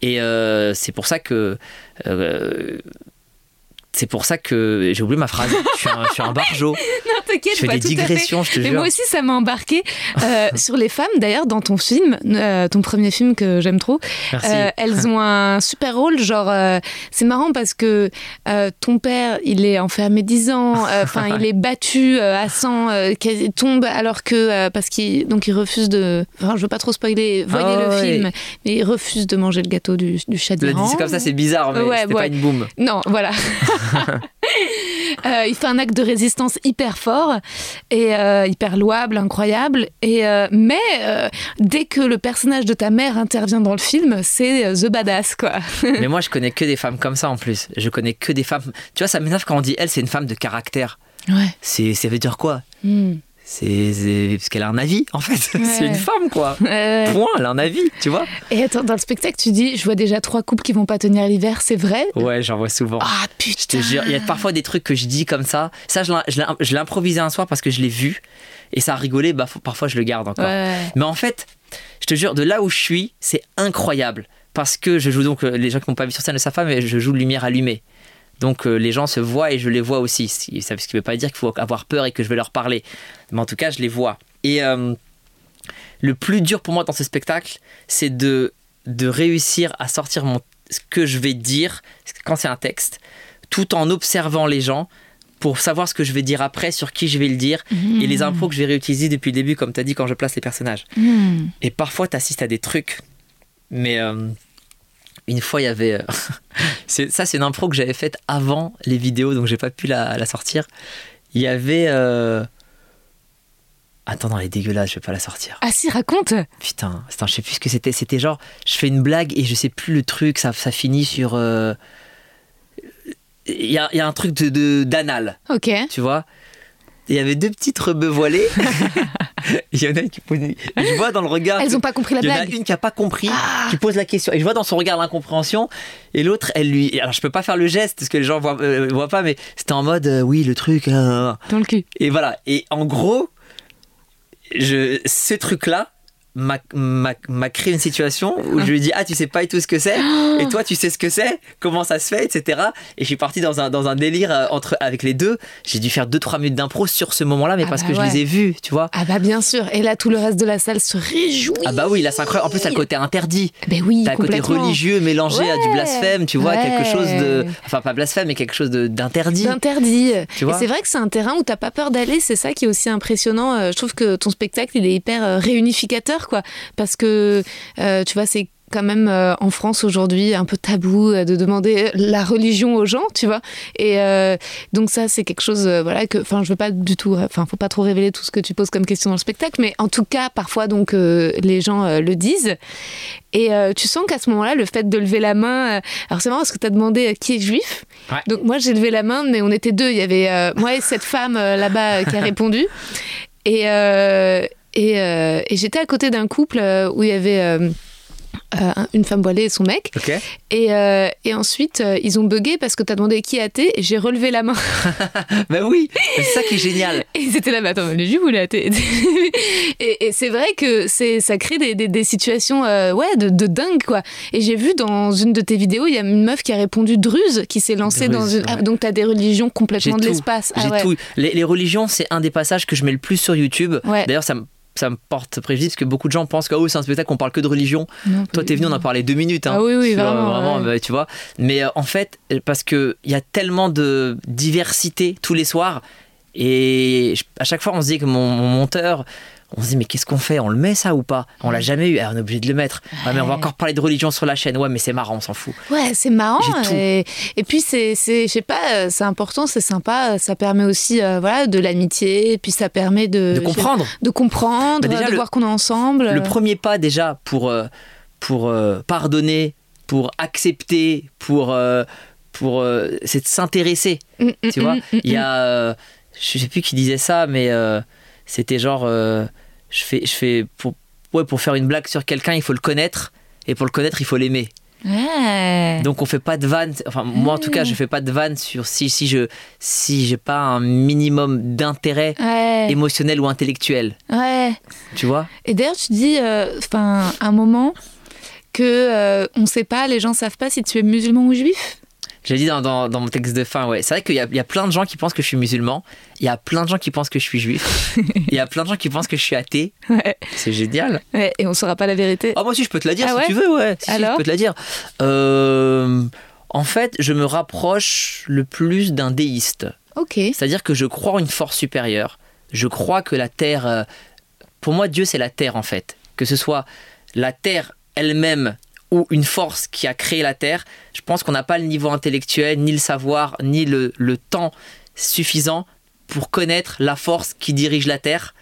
Et euh, c'est pour ça que. euh, c'est pour ça que j'ai oublié ma phrase. je, suis un, je suis un barjot. Non, t'inquiète Je fais pas, des tout à fait. digressions, je te Mais jure. moi aussi, ça m'a embarqué euh, sur les femmes. D'ailleurs, dans ton film, euh, ton premier film que j'aime trop, euh, elles ont un super rôle. Genre, euh, c'est marrant parce que ton père, il est enfermé 10 ans. Enfin, il est battu à 100, euh, qu'il tombe alors que parce qu'il donc il refuse de. Enfin, je veux pas trop spoiler. Voyez Ah le ouais. film, mais il refuse de manger le gâteau du, du chat c'est comme ça, c'est bizarre, mais Ouais, c'était ouais. pas une boum. Non, voilà. Euh, il fait un acte de résistance hyper fort et euh, hyper louable, incroyable. Et euh, mais dès que le personnage de ta mère intervient dans le film, c'est the badass quoi. mais moi, je connais que des femmes comme ça en plus. Je connais que des femmes. Tu vois, ça m'énerve quand on dit elle, c'est une femme de caractère. Ouais. C'est, ça veut dire quoi? Hmm. C'est parce qu'elle a un avis en fait. c'est une femme quoi. Ouais. Point, elle a un avis, tu vois. Et attends, dans le spectacle, tu dis, je vois déjà trois couples qui vont pas tenir l'hiver, c'est vrai? Ouais, j'en vois souvent. Ah putain Je te jure, il y a parfois des trucs que je dis comme ça. Ça, je l'ai- improvisé un soir parce que je l'ai vu et ça a rigolé. Bah, parfois, je le garde encore. Ouais. Mais en fait, je te jure, de là où je suis, c'est incroyable. Parce que je joue donc, euh, les gens qui m'ont pas vu sur scène ne savent pas, mais je joue lumière allumée. Donc euh, les gens se voient et je les vois aussi. Si- Ça, ce qui ne veut pas dire qu'il faut avoir peur et que je vais leur parler. Mais en tout cas, je les vois. Et euh, le plus dur pour moi dans ce spectacle, c'est de, de réussir à sortir mon, ce que je vais dire quand c'est un texte, tout en observant les gens pour savoir ce que je vais dire après, sur qui je vais le dire, et les impros que je vais réutiliser depuis le début, comme tu as dit, quand je place les personnages. Hmm. Et parfois, tu assistes à des trucs. Mais euh, une fois, il y avait. euh, ça, c'est une impro que j'avais faite avant les vidéos, donc j'ai pas pu la, la sortir. Il y avait. euh, Attends, non, elle est dégueulasse, je vais pas la sortir. Ah si, raconte Putain, attends, je sais plus ce que c'était. C'était genre, je fais une blague et je sais plus le truc, ça, ça finit sur. euh, Il y, a, y a un truc de- d'anal Ok. tu vois? Il y avait deux petites rebeux voilées. Il y en a une qui pose. Je vois dans le regard. Elles ont pas compris la Il y en a blague. une qui a pas compris, Ah. qui pose la question. Et je vois dans son regard l'incompréhension. Et l'autre, elle lui. Alors je peux pas faire le geste parce que les gens voient, euh, voient pas, mais c'était en mode euh, oui, le truc. euh, Dans le cul. et voilà. Et en gros, je, ce truc-là m'a- créé une situation où je lui ai dit Ah, tu sais pas et tout ce que c'est Et toi, tu sais ce que c'est? Comment ça se fait? Etc. Et je suis parti dans un, dans un délire euh, entre, avec les deux. J'ai dû faire 2-3 minutes d'impro sur ce moment-là, mais Ah parce bah que je les ai vus, tu vois. Ah bah bien sûr. Et là, tout le reste de la salle se réjouit. Ah bah oui, là c'est incroyable. En plus, t'as le côté interdit. Ben oui, T'as le côté religieux mélangé à du blasphème, tu vois, quelque chose de. Enfin, pas blasphème, mais quelque chose de- d'interdit. D'interdit. Tu Et vois c'est vrai que c'est un terrain où t'as pas peur d'aller, c'est ça qui est aussi impressionnant. Euh, Je trouve que ton spectacle, il est hyper euh, quoi. Parce que, euh, tu vois, c'est quand même euh, en France aujourd'hui un peu tabou euh, de demander la religion aux gens, tu vois. Et euh, donc ça, c'est quelque chose, voilà, que, enfin, je veux pas du tout, enfin, faut pas trop révéler tout ce que tu poses comme question dans le spectacle, mais en tout cas, parfois, donc, les gens le disent. Et tu sens qu'à ce moment-là, le fait de lever la main, alors c'est marrant parce que tu as demandé qui est juif. Ouais. Donc moi j'ai levé la main, mais on était deux. Il y avait moi et cette femme là-bas qui a répondu. Et, euh, et, euh, et j'étais à côté d'un couple euh, où il y avait euh, une femme voilée et son mec. Ok. Et, euh, et ensuite, euh, ils ont bugué parce que tu as demandé qui est athée et j'ai relevé la main. Bah oui, c'est ça qui est génial. Et ils étaient là, mais attends, les juifs ou les athées Et, et c'est vrai que ça crée des, des- des situations ouais, de, de dingue, quoi. Et j'ai vu dans une de tes vidéos, il y a une meuf qui a répondu Druze, qui s'est lancée Druze, dans une. Ah, donc t'as des religions complètement de l'espace. Ah J'ai ouais. tout. Les, les religions, c'est un des passages que je mets le plus sur YouTube. Ouais. D'ailleurs, ça me, ça me porte préjudice parce que beaucoup de gens pensent que oh, c'est un spectacle, on parle que de religion. Non, Toi, t'es venu, on a parlé deux minutes. hein, Ah oui, oui, sur, euh, vraiment, ouais. bah, tu vois. Mais euh, en fait, parce qu'il y a tellement de diversité tous les soirs. Et à chaque fois, on se dit que mon, mon monteur. On se dit, mais qu'est-ce qu'on fait? On le met ça ou pas? On l'a jamais eu, Ah, on est obligé de le mettre. Ah, mais on va encore parler de religion sur la chaîne. Ouais, mais c'est marrant, on s'en fout. Ouais, c'est marrant. Et, et puis, c'est, c'est, je sais pas, euh, c'est important, c'est sympa. Ça permet aussi euh, voilà, de l'amitié. Et puis, ça permet de. De comprendre. De comprendre, Bah, déjà, de le- voir qu'on est ensemble. Le premier pas déjà pour, euh, pour euh, pardonner, pour accepter, pour, pour c'est de s'intéresser. Mm, mm, Tu vois, mm, mm, il y a, je sais plus qui disait ça, mais c'était genre, euh, je fais, je fais pour, ouais, pour faire une blague sur quelqu'un, il faut le connaître, et pour le connaître, il faut l'aimer. Ouais. Donc on fait pas de vanne. Enfin moi en tout cas, je fais pas de vanne sur si si je si j'ai pas un minimum d'intérêt Ouais. émotionnel ou intellectuel. Ouais. Tu vois? Et d'ailleurs, tu dis, enfin, un moment que euh, on sait pas, les gens savent pas si tu es musulman ou juif? J'ai dit dans, dans, dans mon texte de fin, ouais. C'est vrai qu'il y y a plein de gens qui pensent que je suis musulman. Il y a plein de gens qui pensent que je suis juif. Il y a plein de gens qui pensent que je suis athée. Ouais. C'est génial. Ouais, et on saura pas la vérité. Ah, moi aussi, je peux te la dire Ah si ouais tu veux, ouais. Si, si, Alors je peux te la dire. Euh, en fait, je me rapproche le plus d'un déiste. Ok. C'est-à-dire que je crois en une force supérieure. Je crois que la Terre. euh, Pour moi, Dieu, c'est la Terre, en fait. Que ce soit la Terre elle-même ou une force qui a créé la Terre, je pense qu'on n'a pas le niveau intellectuel, ni le savoir, ni le, temps suffisant pour connaître la force qui dirige la Terre.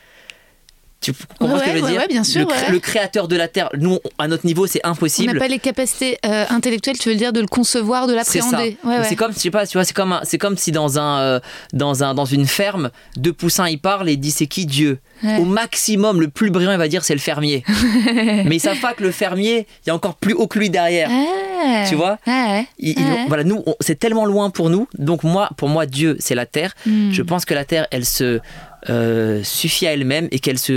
Tu comprends ce que je veux Ouais, dire ouais, bien sûr, le, cré- ouais. le créateur de la Terre, nous, à notre niveau, c'est On impossible. n'a pas les capacités euh, intellectuelles, tu veux dire, de le concevoir, de l'appréhender. Ouais, ouais. C'est comme, je sais pas, tu vois, c'est comme, c'est comme si dans un, euh, dans un, dans une ferme, deux poussins ils parlent et disent c'est qui Dieu. Ouais. Au maximum, le plus brillant, il va dire c'est le fermier. Mais ils savent pas que le fermier, il y a encore plus haut que lui derrière. Ouais. Tu vois Ouais. Ouais. voilà, nous, on- c'est tellement loin pour nous. Donc moi, pour moi, Dieu, c'est la terre. Hmm. Je pense que la terre, elle se euh, suffit à elle-même et qu'elle se,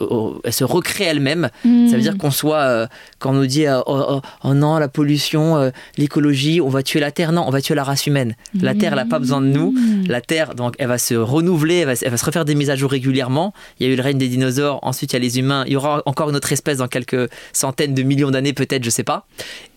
euh, elle se recrée elle-même. Hmm. Ça veut dire qu'on soit, euh, quand on nous dit, euh, oh, oh, oh non, la pollution, l'écologie, on va tuer la terre. Non, on va tuer la race humaine. La terre, elle n'a pas besoin de nous. Hmm. La terre, donc, elle va se renouveler, elle va, elle va se refaire des mises à jour régulièrement. Il y a eu le règne des dinosaures, ensuite il y a les humains. Il y aura encore une autre espèce dans quelques centaines de millions d'années, peut-être, je sais pas.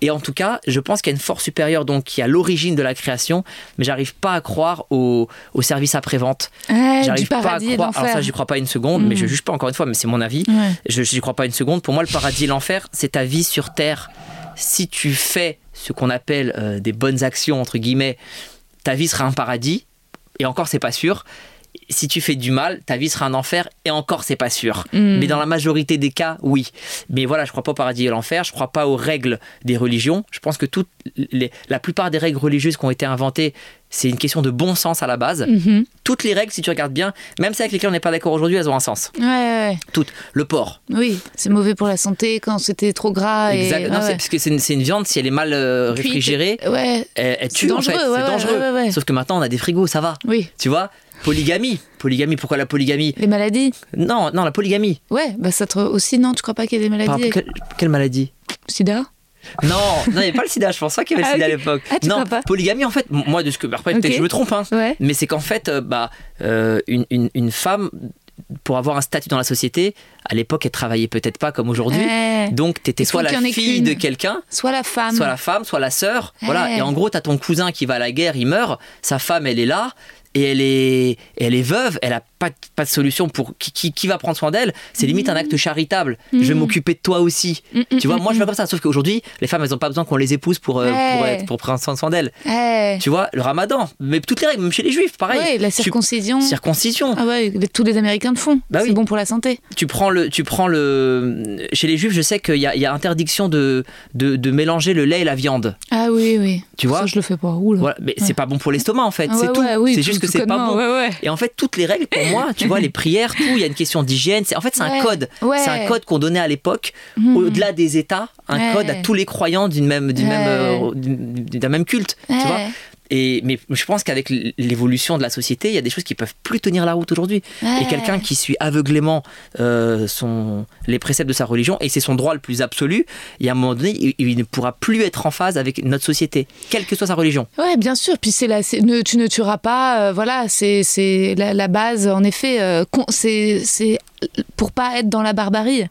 Et en tout cas, je pense qu'il y a une force supérieure donc qui est à l'origine de la création, mais j'arrive pas à croire au, au service après-vente. Ouais, J'arrive pas à paradis croire. Alors ça, j'y crois pas une seconde, mais je juge pas encore une fois, mais c'est mon avis. Ouais. Je j'y crois pas une seconde. Pour moi, le paradis et l'enfer, c'est ta vie sur terre. Si tu fais ce qu'on appelle euh, des bonnes actions entre guillemets, ta vie sera un paradis. Et encore, c'est pas sûr. Si tu fais du mal, ta vie sera un enfer. Et encore, c'est pas sûr. Mm. Mais dans la majorité des cas, oui. Mais voilà, je crois pas au paradis et l'enfer. Je crois pas aux règles des religions. Je pense que toutes les, la plupart des règles religieuses qui ont été inventées, c'est une question de bon sens à la base. Mhm. Toutes les règles, si tu regardes bien, même celles avec lesquelles on n'est pas d'accord aujourd'hui, elles ont un sens. Ouais, ouais, ouais. Toutes. Le porc. Oui, c'est mauvais pour la santé quand c'était trop gras. Et... Exact. Non, parce que c'est une, viande, si elle est mal euh, réfrigérée, elle, elle tue en fait. c'est dangereux. Sauf que maintenant, on a des frigos, ça va. oui. Tu vois Polygamie. Polygamie, pourquoi la polygamie? Les maladies? Non, non, la polygamie. Ouais, bah ça te... aussi, non, tu crois pas qu'il y a des maladies? Quelle, quelle maladie? Sida? Non, non, il n'y avait pas le sida, je pense pas qu'il y avait le Ah, sida à l'époque. Ah, non, pas polygamie, en fait, moi, de ce que. Après, peut-être Ok. que je me trompe, hein. Ouais. Mais c'est qu'en fait, euh, bah, euh, une, une- une femme, pour avoir un statut dans la société, à l'époque, elle travaillait peut-être pas comme aujourd'hui. Donc, tu étais soit la fille de quelqu'un, Soit la femme. soit la femme, soit la sœur. Voilà. Et en gros, tu as ton cousin qui va à la guerre, il meurt, sa femme, elle est là. Et elle est, elle est veuve, elle a pas, de- pas de solution pour qui, qui, qui va prendre soin d'elle? C'est limite un acte charitable. Je vais m'occuper de toi aussi. Mm, tu vois, moi je fais comme ça. Sauf qu'aujourd'hui, les femmes, elles ont pas besoin qu'on les épouse pour, euh, pour, Ouais. être- pour prendre soin soin d'elles. Ouais. Tu vois, le ramadan, mais toutes les règles, même chez les juifs, pareil. Ouais, la Tu- circoncision. circoncision. Ah ouais, tous les Américains le font. Bah c'est oui. bon pour la santé. Tu prends le, tu prends le. Chez les juifs, je sais qu'il y y a interdiction de, de, de mélanger le lait et la viande. Ah oui, oui. Tu vois Ça, je le fais pas. Voilà, mais c'est pas bon pour l'estomac en fait, Ah c'est ouais, tout. ouais, oui, c'est juste que c'est pas bon. ouais, ouais. Et en fait, toutes les règles pour moi, tu vois, les prières, tout, il y a une question d'hygiène. c'est- En fait, c'est un code. C'est un code qu'on donnait à l'époque, Mhm. au-delà des États, un code à tous les croyants d'une même, d'une Ouais. même, euh, d'un même culte. Tu vois et, mais je pense qu'avec l'évolution de la société, il y a des choses qui peuvent plus tenir la route aujourd'hui. Ouais. Et quelqu'un qui suit aveuglément euh, son, les préceptes de sa religion, et c'est son droit le plus absolu, et à un moment donné, il, il ne pourra plus être en phase avec notre société, quelle que soit sa religion. Ouais, bien sûr. Puis c'est la, ne, tu ne tueras pas. euh, voilà, c'est la, la base. En effet, euh, c'est pour pas être dans la barbarie.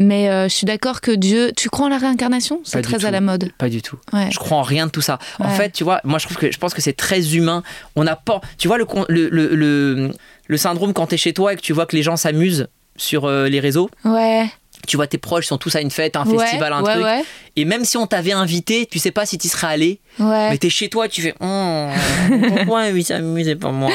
Mais euh, je suis d'accord que Dieu. Tu crois en la réincarnation? C'est très à la mode. Pas du tout. Ouais. Je crois en rien de tout ça. En fait, tu vois, moi je trouve que je pense que c'est très humain. On n'a pas, tu vois le, le, le, le syndrome quand t'es chez toi et que tu vois que les gens s'amusent sur euh, les réseaux. Ouais. Tu vois tes proches sont tous à une fête, un Ouais, festival, un ouais, truc. Ouais. Et même si on t'avait invité, tu sais pas si tu serais allé. Mais t'es chez toi, tu fais Hum, pourquoi ils s'amusent pas moi?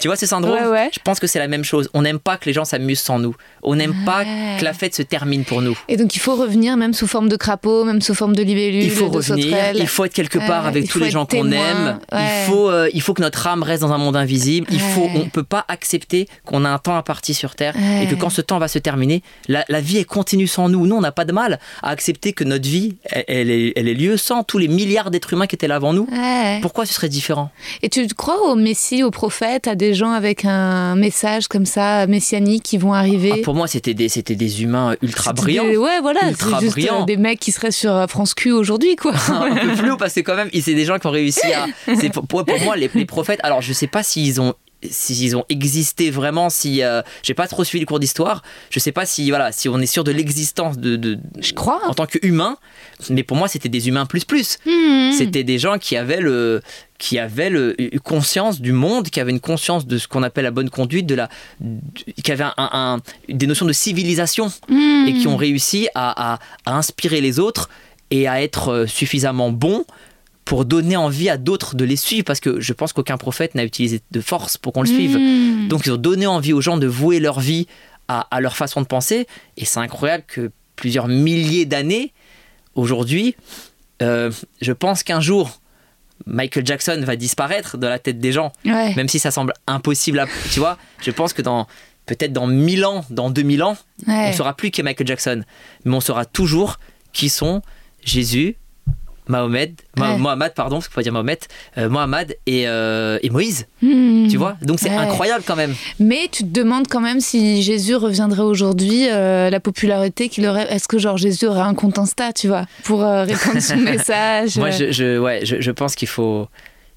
Tu vois ce syndrome. Je pense que c'est la même chose. On n'aime pas que les gens s'amusent sans nous. On n'aime pas que la fête se termine pour nous. Et donc il faut revenir même sous forme de crapaud, même sous forme de libellule, Il faut de revenir, sauterelle. il faut être quelque part avec tous les gens qu'on aime. Il, faut, euh, il faut que notre âme reste dans un monde invisible. Il faut, on peut pas accepter qu'on a un temps imparti sur Terre et que quand ce temps va se terminer, la, la vie est continue sans nous. Nous, on n'a pas de mal à accepter que notre vie, elle, elle est, elle est lieu sans tous les milliards d'êtres humains qui étaient là avant nous. Ouais. Pourquoi ce serait différent? Et tu crois au Messie, aux prophètes, à des gens avec un message comme ça, messianique, qui vont arriver? Ah, Pour moi, c'était des, c'était des humains ultra brillants. des- ouais, voilà, Ultra c'est juste brillants. euh, des mecs qui seraient sur euh, France Q aujourd'hui, quoi. un peu plus haut parce que quand même c'est des gens qui ont réussi à c'est pour, pour pour moi les, les prophètes alors je sais pas s'ils ont s'ils ont existé vraiment si euh, j'ai pas trop suivi le cours d'histoire je sais pas si voilà si on est sûr de l'existence de, de Je crois. en tant qu'humain mais pour moi c'était des humains plus plus Hmm. c'était des gens qui avaient le qui avaient le, une conscience du monde, qui avaient une conscience de ce qu'on appelle la bonne conduite, de la, qui avaient un, un- des notions de civilisation Hmm. et qui ont réussi à, à- à inspirer les autres et à être euh, suffisamment bons pour donner envie à d'autres de les suivre parce que je pense qu'aucun prophète n'a utilisé de force pour qu'on le suive. Hmm. Donc ils ont donné envie aux gens de vouer leur vie à, à leur façon de penser. Et c'est incroyable que plusieurs milliers d'années, aujourd'hui, euh, je pense qu'un jour, Michael Jackson va disparaître de la tête des gens, Ouais. même si ça semble impossible. À, tu vois, je pense que dans peut-être dans 1000 ans, dans 2000 ans, Ouais. on saura plus qui est Michael Jackson, mais on saura toujours qui sont Jésus, Ouais. Mohamed, pardon, parce qu'il faut dire Mohamed, euh, Mohamed et, euh, et Moïse, Hmm. tu vois. Donc c'est Ouais. incroyable quand même. Mais tu te demandes quand même si Jésus reviendrait aujourd'hui, euh, la popularité qu'il aurait. Est-ce que genre Jésus aurait un compte Insta, tu vois, pour répandre son message Moi, je, je- ouais, je, je pense qu'il faut,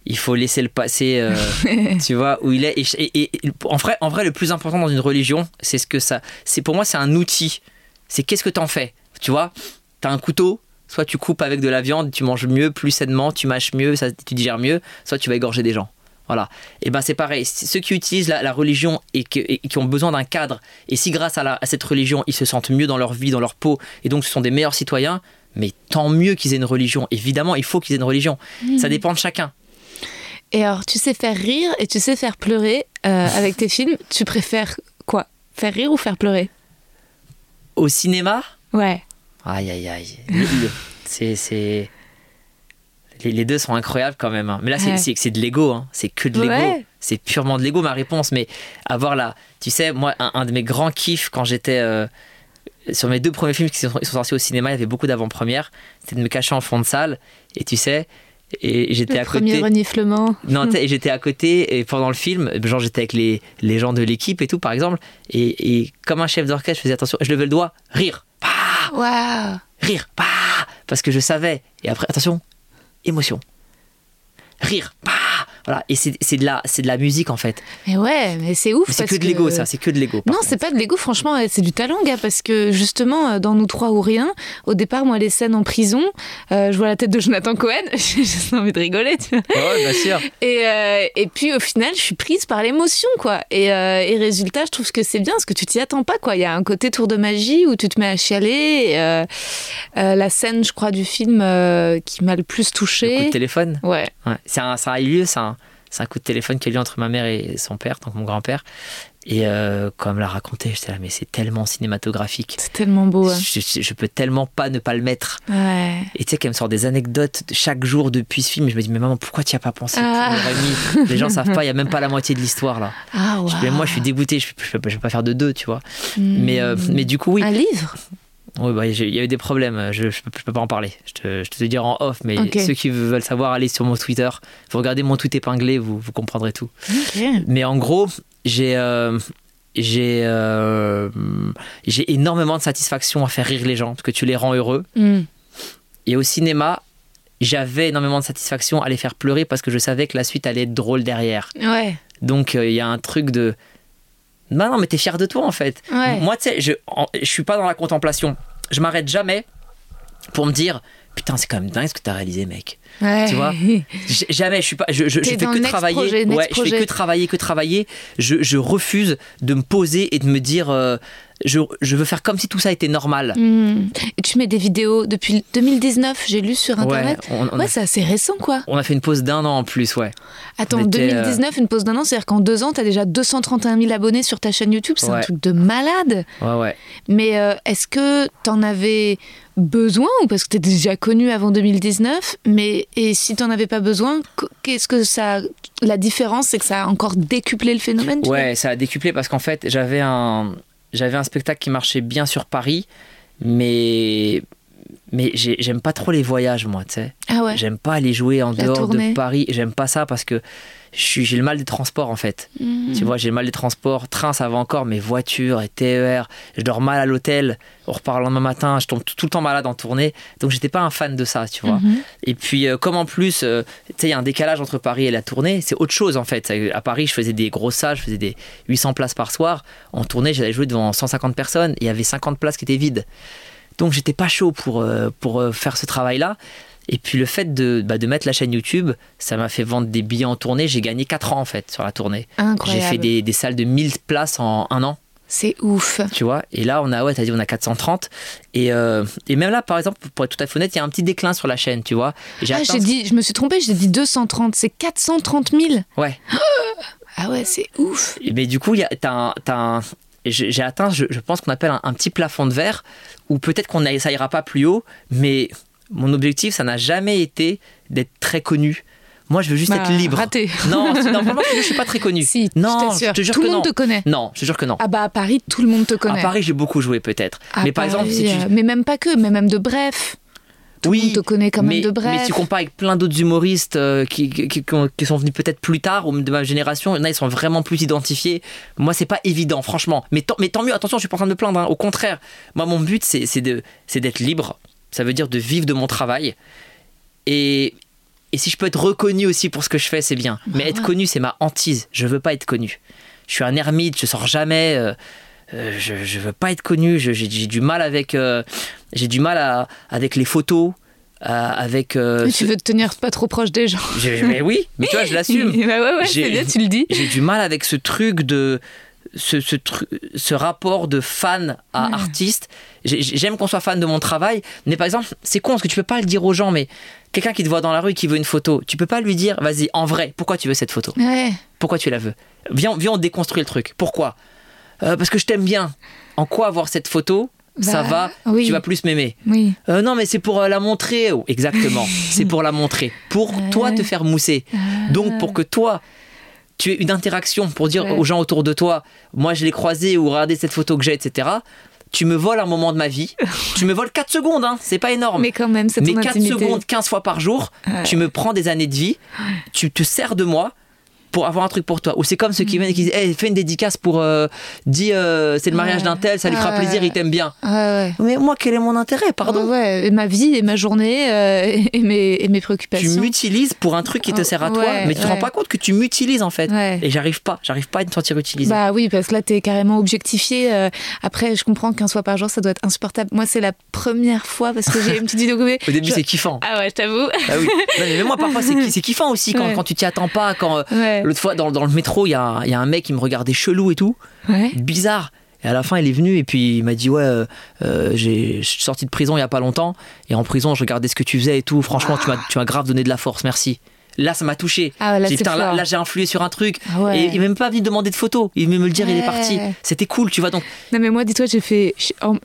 il faut laisser le passé, euh, tu vois, où il est. Et, et- et- en, vrai, en vrai, le plus important dans une religion, c'est ce que ça. C'est pour moi, c'est un outil. C'est qu'est-ce que t'en fais, tu vois. T'as un couteau. Soit tu coupes avec de la viande, tu manges mieux, plus sainement, tu mâches mieux, ça, tu digères mieux. Soit tu vas égorger des gens. Voilà. Et ben c'est pareil. Ceux qui utilisent la, la religion et, que- et qui ont besoin d'un cadre, et si grâce à, la- à cette religion ils se sentent mieux dans leur vie, dans leur peau, et donc ce sont des meilleurs citoyens, mais tant mieux qu'ils aient une religion. Évidemment, il faut qu'ils aient une religion. Ça dépend de chacun. Et alors, tu sais faire rire et tu sais faire pleurer euh, avec tes films. Tu préfères quoi? Faire rire ou faire pleurer? Au cinéma, Ouais. Aïe aïe aïe, c'est c'est les, les deux sont incroyables quand même. hein. Mais là, c'est Ouais. c'est c'est de l'ego, hein. c'est que de l'ego. Ouais. C'est purement de l'ego ma réponse. Mais avoir la, tu sais, moi, un, un de mes grands kiffs quand j'étais euh, sur mes deux premiers films qui sont, sont sortis au cinéma, il y avait beaucoup d'avant-premières. C'était de me cacher en fond de salle, et tu sais, et j'étais Le à premier côté. reniflement. Non, t'sais, et j'étais à côté et pendant le film, genre j'étais avec les, les gens de l'équipe et tout par exemple, et, et comme un chef d'orchestre, je faisais attention, je levais le doigt, rire, Waouh. Rire, bah, parce que je savais. Et après, attention, émotion, rire, bah, voilà. Et c'est c'est de la, c'est de la musique en fait. Mais ouais, mais c'est ouf. C'est que de l'ego ça, c'est que de l'ego. Non, c'est pas de l'ego, franchement, euh, c'est du talent, gars, parce que justement, euh, dans Nous trois ou rien, au départ, moi, les scènes en prison, euh, je vois la tête de Jonathan Cohen, j'ai juste envie de rigoler, tu vois. Ouais, bien sûr. Et, euh, et puis, au final, je suis prise par l'émotion, quoi. Et, euh, et résultat, je trouve que c'est bien, parce que tu t'y attends pas, quoi. Il y a un côté tour de magie où tu te mets à chialer. et, euh, euh, la scène, je crois, du film euh, qui m'a le plus Le coup touchée. de téléphone? Ouais. Ouais. C'est un, ça a eu lieu, c'est un, c'est un coup de téléphone qui a eu lieu entre ma mère et son père, donc mon grand-père. Et euh, quand elle me l'a raconté, j'étais là, mais c'est tellement cinématographique. C'est tellement beau. hein. Je, peux tellement pas ne pas le mettre. Ouais. Et tu sais qu'elle me sort des anecdotes de chaque jour depuis ce film. Et je me dis, mais maman, pourquoi tu as pas pensé Ah. Mis? Les gens savent pas, il y a même pas la moitié de l'histoire là. Ah, Je- mais moi, je suis dégoûté, je, je, je peux pas faire de deux, tu vois. Hmm. Mais, euh, mais du coup, oui. Un livre? Ouais, bah, il y a eu des problèmes, je, je, peux, je peux pas en parler. Je te, je te dire en off, mais ceux qui veulent savoir, allez sur mon Twitter. Vous regardez mon tweet épinglé, vous, vous comprendrez tout. Mais en gros, j'ai euh, j'ai euh, j'ai énormément de satisfaction à faire rire les gens parce que tu les rends heureux. Hmm. Et au cinéma, j'avais énormément de satisfaction à les faire pleurer parce que je savais que la suite allait être drôle derrière. Ouais. Donc euh, il y a un truc de non non mais t'es fier de toi en fait. Ouais. Moi tu sais je en- je suis pas dans la contemplation. Je m'arrête jamais pour me dire putain c'est quand même dingue ce que t'as réalisé mec. Ouais. Tu vois Jamais, je suis pas, je, je, je T'es fais que travailler. projet, ouais, je fais que travailler, que travailler. Je, je refuse de me poser et de me dire, euh, je, je veux faire comme si tout ça était normal. Hmm. Et tu mets des vidéos depuis 2019, j'ai lu sur internet. on, on Ouais, a, c'est assez récent quoi. on a fait une pause d'un an en plus, ouais. Attends, On était, 2019, une pause d'un an, c'est-à-dire qu'en deux ans, t'as déjà 231 000 abonnés sur ta chaîne YouTube, c'est un truc de malade. Ouais, ouais. Mais euh, est-ce que t'en avais besoin ou parce que t'es déjà connu avant 2019 Mais et si t'en avais pas besoin, qu- qu'est-ce que ça La différence, c'est que ça a encore décuplé le phénomène. tu Ouais, ça a décuplé parce qu'en fait, j'avais un, j'avais un spectacle qui marchait bien sur Paris, mais, mais j'ai- j'aime pas trop les voyages, moi, tu sais. Ah ouais. J'aime pas aller jouer en La dehors tournée. de Paris. J'aime pas ça parce que j'ai le mal des transports, en fait. Mhm. Tu vois, j'ai le mal des transports. Train, ça va encore, mais voiture et TER, je dors mal à l'hôtel. On repart le lendemain matin, je tombe tout, le temps malade en tournée. Donc, j'étais pas un fan de ça, tu vois. Mhm. Et puis, euh, comme en plus, euh, tu sais, il y a un décalage entre Paris et la tournée, c'est autre chose en fait. À Paris, je faisais des grosses salles, je faisais des 800 places par soir. En tournée, j'allais jouer devant 150 personnes. Il y avait 50 places qui étaient vides. Donc, j'étais pas chaud pour, euh, pour euh, faire ce travail-là. Et puis, le fait de, bah, de mettre la chaîne YouTube, ça m'a fait vendre des billets en tournée. J'ai gagné 4 ans en fait sur la tournée. J'ai fait des, des salles de 1000 places en un an C'est ouf. tu vois? Et là, on a, ouais, t'as dit, on a 430. Et, euh, et même là, par exemple, pour être tout à fait honnête, il y a un petit déclin sur la chaîne, tu vois. Et Ah, atteint- j'ai dit, je me suis trompée, j'ai dit 230, c'est 430 000. Ouais. Ah ouais, c'est ouf. Mais du coup, il y a- t'as un, t'as un- j'ai atteint, je, je pense qu'on appelle un, un petit plafond de verre, où peut-être qu'on ça ira pas plus haut, mais mon objectif, ça n'a jamais été d'être très connu. Moi, je veux juste Bah, être libre. raté. Non, non, vraiment, je je suis pas très connu. Si, non, je t'assure. te jure Tout que le monde non. te connaît. Non, je te jure que non. Ah bah à Paris, tout le monde te connaît. à Paris, j'ai beaucoup joué peut-être. Mais par exemple, si tu... euh, mais même pas que, mais même de bref. Tout le oui, monde te connaît quand même mais, de bref. mais si tu compares avec plein d'autres humoristes euh, qui, qui, qui- qui ont- qui sont venus peut-être plus tard ou de ma génération, il y en a, ils sont vraiment plus identifiés. Moi, c'est pas évident, franchement. Mais tant, mais tant mieux, attention, je suis pas en train de me plaindre. hein. Au contraire, moi, mon but, c'est c'est de- c'est d'être libre. Ça veut dire de vivre de mon travail. Et, et si je peux être reconnu aussi pour ce que je fais, c'est bien. Mais être connu, c'est ma hantise. Je veux pas être connu. Je suis un ermite, je sors jamais. euh, euh, je, je veux pas être connu. J'ai du mal avec, euh, j'ai du mal à- avec les photos, euh, avec. Mais tu veux te tenir pas trop proche des gens. mais oui, mais tu vois, je l'assume. bah ouais, ouais, c'est bien, tu le dis. J'ai du mal avec ce truc de. Ce, ce, ce rapport de fan à Ouais. artiste. J'ai- J'aime qu'on soit fan de mon travail, mais par exemple, c'est con parce que tu peux pas le dire aux gens, mais quelqu'un qui te voit dans la rue et qui veut une photo, tu peux pas lui dire, vas-y, en vrai, pourquoi tu veux cette photo? Ouais. Pourquoi tu la veux? Viens, viens, on déconstruit le truc. Pourquoi? Euh, Parce que je t'aime bien. En quoi avoir cette photo ça Bah, va, oui. tu vas plus m'aimer. Oui. Euh, non, mais c'est pour euh, la montrer. Oh, exactement. c'est pour la montrer. Pour toi te faire mousser. Donc pour que toi, tu aies une interaction pour dire Ouais. aux gens autour de toi, moi je l'ai croisé ou regardez cette photo que j'ai, etc. Tu me voles un moment de ma vie. tu me voles 4 secondes, hein. c'est pas énorme. Mais quand même, c'est Mais ton 4 intimité. secondes, 15 fois par jour, tu me prends des années de vie, tu te sers de moi pour avoir un truc pour toi. Ou c'est comme ceux qui viennent et qui disent hey, fais une dédicace pour. euh, dis euh, c'est le mariage Ouais. d'un tel, ça lui fera plaisir, il t'aime bien. Mais moi, quel est mon intérêt? Pardon et ma vie et ma journée euh, et, mes, et mes Tu préoccupations. m'utilises pour un truc qui te sert à toi, mais tu te rends pas compte que tu m'utilises en fait. Et j'arrive pas, j'arrive pas à me sentir utilisé. Bah oui, parce que là, t'es carrément objectifié. euh, après, je comprends qu'un soir par jour, ça doit être insupportable. Moi, c'est la première fois parce que j'ai une petite vidéo Au début, je- c'est kiffant. Ah ouais, je t'avoue. Ah oui. Non, mais moi, parfois, c'est kiffant aussi quand, Ouais. quand tu t'y attends pas. Quand Ouais. l'autre fois, dans, dans le métro, il y a, un- il y a un mec qui me regardait chelou et tout, Ouais. bizarre. Et à la fin, il est venu et puis il m'a dit Ouais, euh, euh, j'ai- je suis sorti de prison il y a pas longtemps. Et en prison, je regardais ce que tu faisais et tout. Franchement, tu m'as- tu m'as grave donné de la force, merci. Là, ça m'a touché. Ah ouais, là, J'ai Putain, là, là, j'ai influé sur un truc. Ah ouais. Et il m'a même pas venu demander de photos. Il venait me le dire, il est parti. C'était cool, tu vois. Donc, Non mais moi dis-toi j'ai fait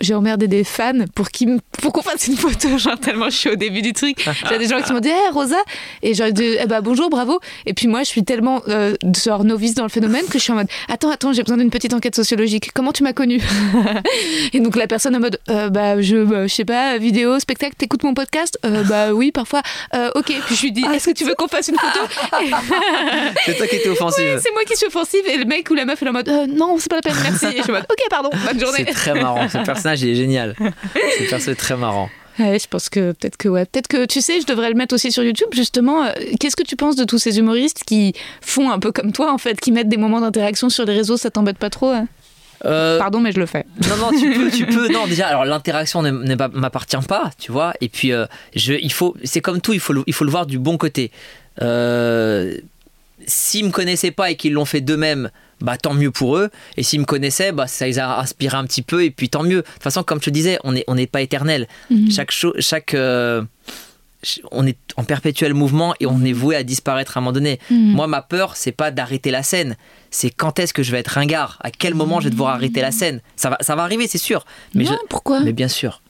j'ai emmerdé des fans pour qu'ils pour qu'on fasse une photo genre tellement je suis au début du truc j'ai des gens qui m'ont dit hey, Rosa et genre dit eh bah bonjour bravo et puis moi je suis tellement euh, genre novice dans le phénomène que je suis en mode attends attends j'ai besoin d'une petite enquête sociologique comment tu m'as connue? Et donc la personne en mode Euh, bah je bah, je sais pas vidéo spectacle t'écoutes mon podcast? Euh, bah oui parfois Euh, ok puis je lui dis est-ce que tu veux qu'on fasse une photo c'est toi qui étais offensive. c'est moi qui suis offensive et le mec ou la meuf est en mode Euh, non c'est pas la peine merci et je suis en mode ok pardon bonne journée C'est très marrant. Ce personnage, il est génial. Ce personnage est très marrant. Ouais, je pense que peut-être que ouais, peut-être que tu sais, je devrais le mettre aussi sur YouTube justement. Euh, Qu'est-ce que tu penses de tous ces humoristes qui font un peu comme toi en fait, qui mettent des moments d'interaction sur les réseaux, ça t'embête pas trop hein? Euh, Pardon, mais je le fais. Non, non, tu peux, tu peux. Non, déjà, alors l'interaction ne, ne m'a- m'appartient pas, tu vois. Et puis, euh, je, il faut, c'est comme tout, il faut, le, il faut le voir du bon côté. Euh, S'ils me connaissaient pas et qu'ils l'ont fait d'eux-mêmes, bah tant mieux pour eux. Et s'ils me connaissaient, bah ça les a inspiré un petit peu et puis tant mieux. De toute façon, comme je te disais, on n'est on n'est pas éternel. Chaque chose, chaque euh, on est en perpétuel mouvement et on est voué à disparaître à un moment donné. Moi, ma peur, c'est pas d'arrêter la scène, c'est quand est-ce que je vais être ringard, à quel moment je vais devoir arrêter la scène? Ça va, ça va arriver, c'est sûr. Mais non, je- pourquoi? Mais bien sûr,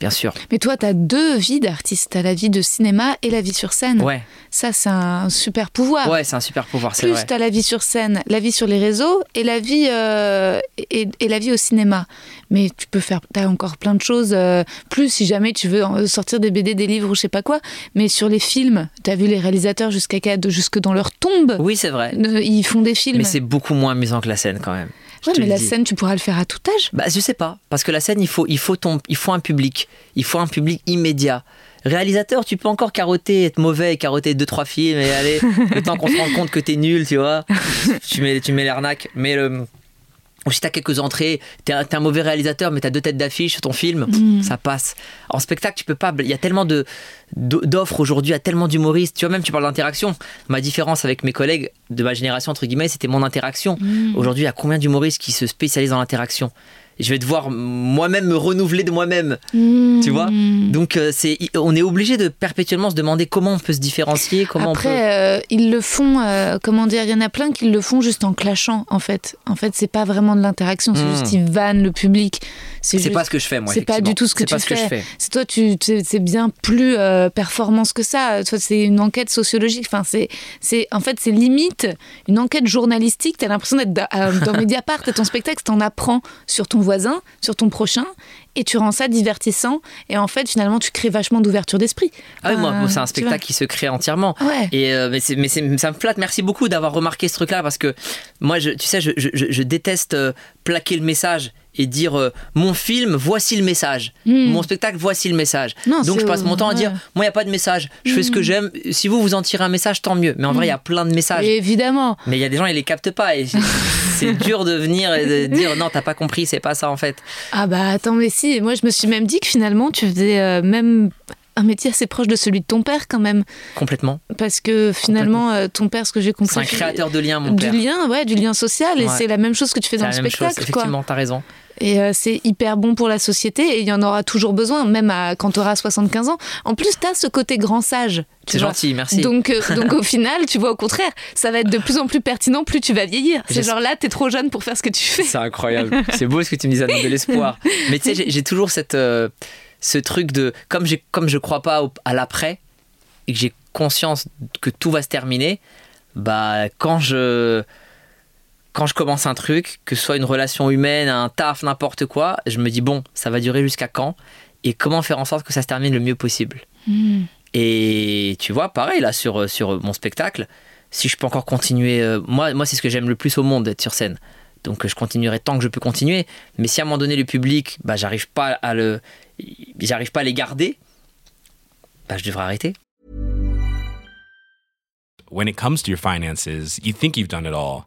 bien sûr. Mais toi, t'as deux vies d'artiste. T'as la vie de cinéma et la vie sur scène. Ouais, Ça, c'est un super pouvoir. ouais, c'est un super pouvoir, c'est Plus t'as la vie sur scène, la vie sur les réseaux et la vie euh, et, et la vie au cinéma. Mais tu peux faire, t'as encore plein de choses. euh, plus si jamais tu veux sortir des BD, des livres ou je sais pas quoi. Mais sur les films, t'as vu les réalisateurs jusqu'à jusque dans leur tombe, Oui, c'est vrai. ils font des films. Mais c'est beaucoup moins amusant que la scène quand même. Je Ouais, te mais la dis. scène, tu pourras le faire à tout âge. Bah, je sais pas, parce que la scène, il faut, il faut ton, il faut un public, il faut un public immédiat. Réalisateur, tu peux encore carotter, être mauvais, carotter deux trois films et aller le temps qu'on se rende compte que t'es nul, tu vois. tu mets, tu mets l'arnaque, mais le ou si t'as quelques entrées, t'es un, un mauvais réalisateur, mais t'as deux têtes d'affiche sur ton film, ça passe. En spectacle, tu peux pas. Il y a tellement de d'offres aujourd'hui, il y a tellement d'humoristes. Tu vois, même tu parles d'interaction. Ma différence avec mes collègues de ma génération entre guillemets, c'était mon interaction. Aujourd'hui, il y a combien d'humoristes qui se spécialisent dans l'interaction? Je vais devoir moi-même me renouveler de moi-même. Hmm. Tu vois? Donc euh, c'est, on est obligé de perpétuellement se demander comment on peut se différencier, comment on peut. Après, euh, ils le font, euh, comment dire, il y en a plein qui le font juste en clashant, en fait. En fait, c'est pas vraiment de l'interaction, c'est Hmm. juste ils vannent le public. C'est juste- pas ce que je fais moi. C'est pas du tout ce que tu pas ce fais. C'est toi, tu, tu- c'est bien plus euh, performance que ça. Toi, c'est une enquête sociologique. Enfin, c'est, c'est, en fait, c'est limite une enquête journalistique. T'as l'impression d'être da- euh, dans Mediapart. T'as ton spectacle, t'en apprends sur ton voisin, sur ton prochain, et tu rends ça divertissant. Et en fait, finalement, tu crées vachement d'ouverture d'esprit. Ah oui, moi, moi, c'est un spectacle qui se crée entièrement. Ouais. Et euh, mais, c'est- mais c'est- ça me flatte. Merci beaucoup d'avoir remarqué ce truc-là parce que moi, je, tu sais, je, je- je- je déteste euh, plaquer le message et dire euh, mon film, voici le message. Hmm. Mon spectacle, voici le message. Non, Donc je passe mon temps à dire moi, il n'y a pas de message. Je fais ce que j'aime. Si vous, vous en tirez un message, tant mieux. Mais en vrai, il y a plein de messages. Évidemment. Mais il y a des gens, ils les captent pas. Et c'est- dur de venir et de dire non, t'as pas compris, c'est pas ça en fait. Ah bah attends, mais si. Moi, je me suis même dit que finalement, tu faisais euh, même un métier assez proche de celui de ton père quand même. Complètement. Parce que finalement, euh, ton père, ce que j'ai compris... C'est un créateur de liens, mon du père. lien, ouais, du lien social, et c'est la même chose que tu fais dans le chose. spectacle, quoi. Effectivement, t'as raison. Et euh, c'est hyper bon pour la société, et il y en aura toujours besoin, même à, quand tu auras 75 ans. En plus, tu as ce côté grand sage. C'est gentil, merci. Donc, euh, donc au final, tu vois, au contraire, ça va être de plus en plus pertinent plus tu vas vieillir. C'est genre là, t'es trop jeune pour faire ce que tu fais. C'est incroyable. C'est beau ce que tu me dis, ça donne de l'espoir. Mais tu sais, j'ai- toujours cette, euh, ce truc de. Comme, comme je crois pas au- à l'après et que j'ai conscience que tout va se terminer, bah, quand je. Quand je commence un truc, que ce soit une relation humaine, un taf, n'importe quoi, je me dis bon, ça va durer jusqu'à quand Et comment faire en sorte que ça se termine le mieux possible Et tu vois, pareil là sur, sur mon spectacle, si je peux encore continuer, euh, moi, moi c'est ce que j'aime le plus au monde d'être sur scène. Donc euh, je continuerai tant que je peux continuer. Mais si à un moment donné le public, bah, j'arrive pas à le, j'arrive pas à les garder, bah, je devrais arrêter. when it comes to your finances, you think you've done it all.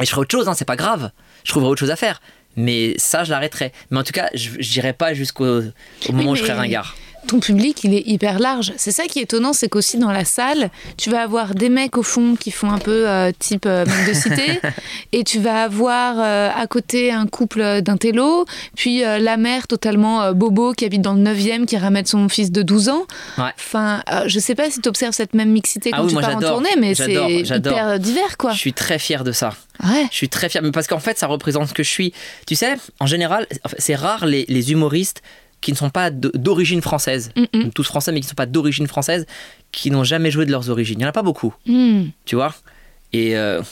Et je ferai autre chose, hein, c'est pas grave. Je trouverai autre chose à faire. Mais ça, je l'arrêterai. Mais en tout cas, je n'irai pas jusqu'au au moment où je serai ringard. Ton public, il est hyper large. C'est ça qui est étonnant, c'est qu'aussi dans la salle, tu vas avoir des mecs au fond qui font un peu euh, type euh, de cité, et tu vas avoir euh, à côté un couple d'intello, puis euh, la mère totalement euh, bobo qui habite dans le 9e, qui ramène son fils de 12 ans. Ouais. Enfin, euh, je sais pas si tu observes cette même mixité Ah quand oui, tu pars en tournée, mais c'est hyper divers, quoi. Je suis très fier de ça. Ouais. Je suis très fier, mais parce qu'en fait, ça représente ce que je suis. Tu sais, en général, c'est rare les, les humoristes qui ne sont pas d'origine française, Mm-mm. tous français, mais qui ne sont pas d'origine française, qui n'ont jamais joué de leurs origines. Il n'y en a pas beaucoup, Mm. tu vois? Et euh,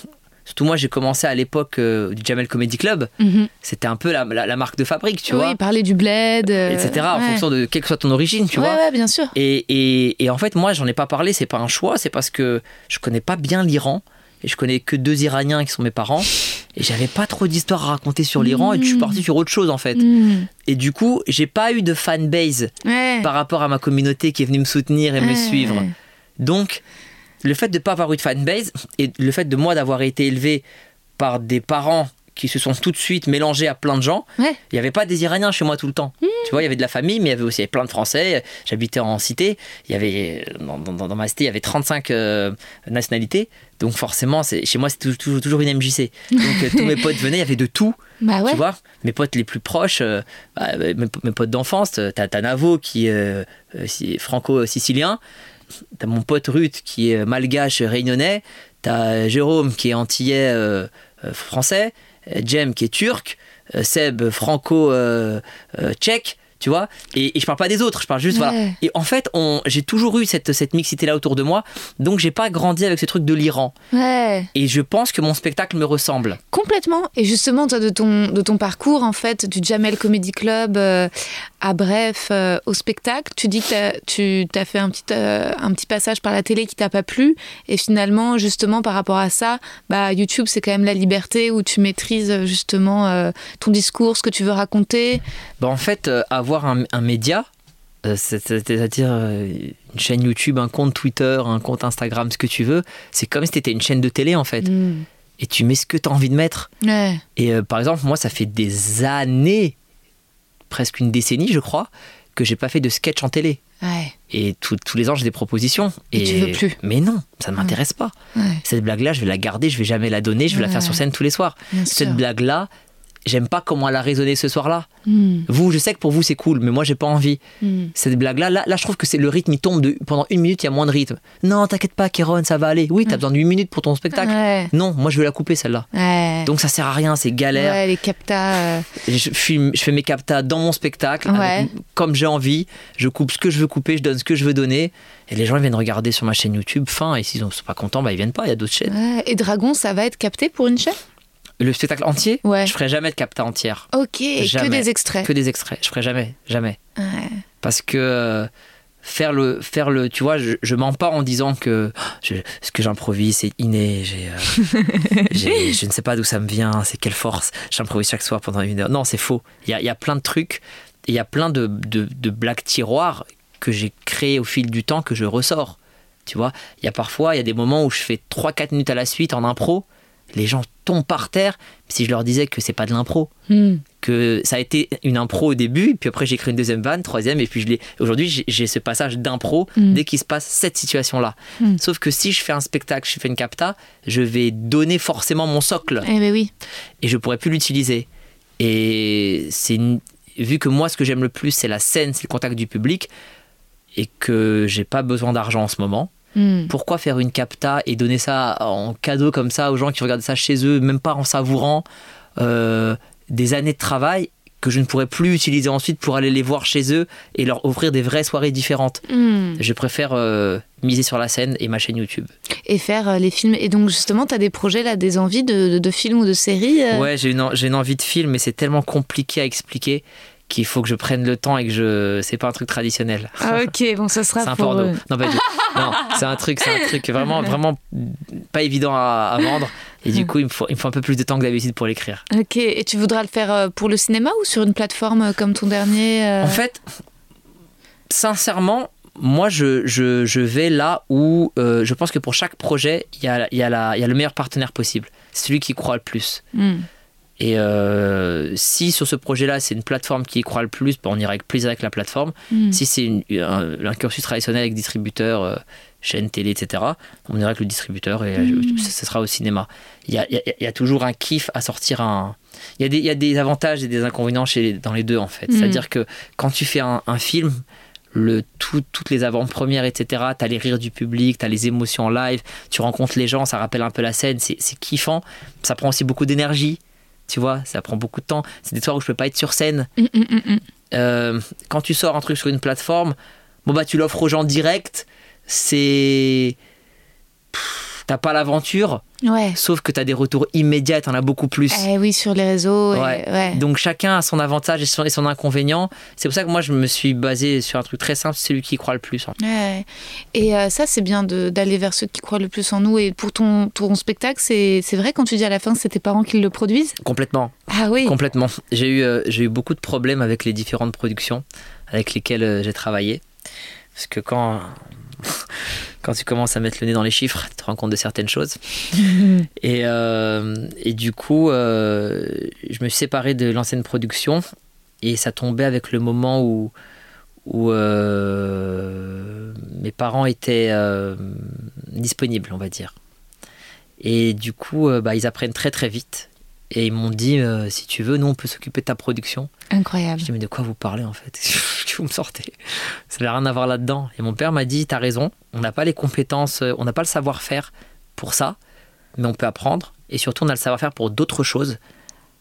surtout moi, j'ai commencé à l'époque euh, du Jamel Comedy Club. Mhm. C'était un peu la, la- la marque de fabrique, tu oui, vois, parler du bled, euh, etc. En fonction de quelle que soit ton origine, tu ouais, vois. ouais, bien sûr. Et, et- et en fait, moi, j'en ai pas parlé, c'est pas un choix, c'est parce que je connais pas bien l'Iran. Et je connais que deux Iraniens qui sont mes parents. Et j'avais pas trop d'histoires à raconter sur l'Iran. Et je suis parti sur autre chose, en fait. Mm. Et du coup, j'ai pas eu de fanbase Ouais. par rapport à ma communauté qui est venue me soutenir et me suivre. Donc, le fait de pas avoir eu de fanbase et le fait de moi d'avoir été élevé par des parents qui se sont tout de suite mélangés à plein de gens, Ouais. il n'y avait pas des Iraniens chez moi tout le temps. Tu vois, il y avait de la famille, mais il y avait aussi plein de Français. J'habitais en cité. Il y avait, dans, dans- dans ma cité, il y avait 35 euh, nationalités. Donc forcément, c'est- chez moi, c'était toujours, une MJC. Donc euh, tous mes potes venaient, il y avait de tout. Bah ouais. Tu vois, mes potes les plus proches, euh, bah, mes, mes potes d'enfance, t'as t'as Navo qui est euh, si- franco-sicilien, t'as mon pote Ruth qui est malgache réunionnais, t'as Jérôme qui est antillais euh, français, Jem qui est turc, euh, Seb franco-tchèque. Tu vois. Et, et je parle pas des autres, je parle juste, voilà. Ouais. Et en fait, on, j'ai toujours eu cette, cette mixité-là autour de moi, donc j'ai pas grandi avec ce truc de l'Iran. Ouais, Et je pense que mon spectacle me ressemble. complètement. Et justement, toi, de ton, de ton parcours, en fait, du Jamel Comedy Club euh, à Bref, euh, au spectacle, tu dis que tu as fait un petit, euh, un petit passage par la télé qui t'a pas plu. Et finalement, justement, par rapport à ça, bah, YouTube, c'est quand même la liberté où tu maîtrises justement ton discours, ce que tu veux raconter. Bah, en fait, euh, avoir un, un média, euh, c'est- c'est-à-dire euh, une chaîne YouTube, un compte Twitter, un compte Instagram, ce que tu veux, c'est comme si tu étais une chaîne de télé en fait. Mm. Et tu mets ce que tu as envie de mettre. Ouais. Et euh, par exemple, moi, ça fait des années, presque une décennie, je crois, que j'ai pas fait de sketch en télé. Ouais. Et tout- tous les ans, j'ai des propositions. Et tu veux plus. Mais non, ça ne m'intéresse pas. Ouais. Cette blague-là, je vais la garder, je vais jamais la donner, je vais la faire sur scène tous les soirs. Bien Cette blague-là, j'aime pas comment elle a résonné ce soir-là. Mm. Vous, je sais que pour vous c'est cool, mais moi j'ai pas envie. Mm. Cette blague-là, là, là je trouve que c'est le rythme, il tombe de, pendant une minute, il y a moins de rythme. Non, t'inquiète pas, Kéron, ça va aller. Oui, t'as besoin d'une minute pour ton spectacle. Ouais. Non, moi je veux la couper celle-là. Ouais. Donc ça sert à rien, c'est galère. Ouais, les captas. euh, Je, filme, je fais mes captas dans mon spectacle, avec- comme j'ai envie. Je coupe ce que je veux couper, je donne ce que je veux donner. Et les gens ils viennent regarder sur ma chaîne YouTube. Fin, et s'ils ne sont pas contents, bah, ils viennent pas. Il y a d'autres chaînes. Et Dragon, ça va être capté pour une chaîne? Le spectacle entier, Ouais. je ferai jamais de capta entière. Ok, que des extraits. Que des extraits. Je ferai jamais, jamais. Ouais. parce que euh, faire le faire le tu vois je, je mens pas en disant que oh, je- ce que j'improvise c'est inné j'ai, euh, j'ai- je ne sais pas d'où ça me vient c'est quelle force j'improvise chaque soir pendant une heure non c'est faux il y a, y a plein de trucs il y a plein de, de, de blagues tiroirs que j'ai créées au fil du temps que je ressors tu vois il y a parfois il y a des moments où je fais 3-4 minutes à la suite en impro les gens tombent par terre si je leur disais que c'est pas de l'impro Hmm. que ça a été une impro au début, puis après j'ai écrit une deuxième vanne, troisième, et puis je l'ai. Aujourd'hui, j'ai- j'ai ce passage d'impro Mm. dès qu'il se passe cette situation-là. Mm. Sauf que si je fais un spectacle, je fais une capta, je vais donner forcément mon socle Eh ben oui. et je pourrais plus l'utiliser. Et c'est une- vu que moi, ce que j'aime le plus, c'est la scène, c'est le contact du public, et que j'ai pas besoin d'argent en ce moment. Hmm. Pourquoi faire une capta et donner ça en cadeau comme ça aux gens qui regardent ça chez eux, même pas en savourant euh, des années de travail que je ne pourrais plus utiliser ensuite pour aller les voir chez eux et leur offrir des vraies soirées différentes. Hmm. Je préfère euh, miser sur la scène et ma chaîne YouTube. Et faire euh, les films. Et donc, justement, tu as des projets, là, des envies de, de, de films ou de séries euh? Ouais, j'ai une, j'ai une envie de film, mais c'est tellement compliqué à expliquer qu'il faut que je prenne le temps et que je. C'est pas un truc traditionnel. Ah, ok, bon, ça sera C'est un pour. porno. euh, Non, pas du tout. Non, c'est un truc, c'est un truc vraiment, vraiment pas évident à, à vendre. Et du coup, il me, faut, il me faut un peu plus de temps que d'habitude pour l'écrire. Ok, et tu voudras le faire euh, pour le cinéma ou sur une plateforme euh, comme ton dernier euh En fait, sincèrement, moi, je, je, je vais là où euh, je pense que pour chaque projet, il y a, il y, a la- il y a le meilleur partenaire possible. C'est celui qui croit le plus. Hmm. Et euh, si sur ce projet-là, c'est une plateforme qui y croit le plus, ben, on ira avec plaisir avec la plateforme. Hmm. Si c'est un, un cursus traditionnel avec distributeur, euh, chaîne télé, etc., on ira avec le distributeur et euh, ce ce sera au cinéma. Il y a, il y a- il y a toujours un kiff à sortir un. Il y, a des, il y a des avantages et des inconvénients chez, dans les deux, en fait. Mhm. C'est-à-dire que quand tu fais un, un film, le, tout- toutes les avant-premières, etc., tu as les rires du public, tu as les émotions en live, tu rencontres les gens, ça rappelle un peu la scène, c'est kiffant. Ça prend aussi beaucoup d'énergie, tu vois, ça prend beaucoup de temps. C'est des soirs où je peux pas être sur scène. Hmm, hmm, hmm. Euh, quand tu sors un truc sur une plateforme, bon bah tu l'offres aux gens direct, c'est. Pff, T'as pas l'aventure, Ouais. sauf que t'as des retours immédiats, t'en as beaucoup plus. Eh oui, sur les réseaux. et- Ouais. ouais. Donc chacun a son avantage et son, et son inconvénient. C'est pour ça que moi je me suis basé sur un truc très simple, celui qui y croit le plus. hein. Ouais. Et euh, ça, c'est bien d'aller vers ceux qui croient le plus en nous. Et pour ton, ton spectacle, c'est vrai quand tu dis à la fin que c'est tes parents qui le produisent? Complètement, Ah oui. complètement. J'ai eu, euh, j'ai eu beaucoup de problèmes avec les différentes productions avec lesquelles euh, j'ai travaillé. Parce que quand, quand tu commences à mettre le nez dans les chiffres, tu te rends compte de certaines choses. Et, euh, et du coup, euh, je me suis séparé de l'ancienne production et ça tombait avec le moment où, où euh, mes parents étaient disponibles, on va dire. Et du coup, bah, ils apprennent très très vite. Et ils m'ont dit, euh, si tu veux, nous on peut s'occuper de ta production. Incroyable. Je dis, mais de quoi vous parlez en fait? Vous me sortez Ça n'a rien à voir là-dedans. Et mon père m'a dit, t'as raison, on n'a pas les compétences, euh, on n'a pas le savoir-faire pour ça, mais on peut apprendre. Et surtout, on a le savoir-faire pour d'autres choses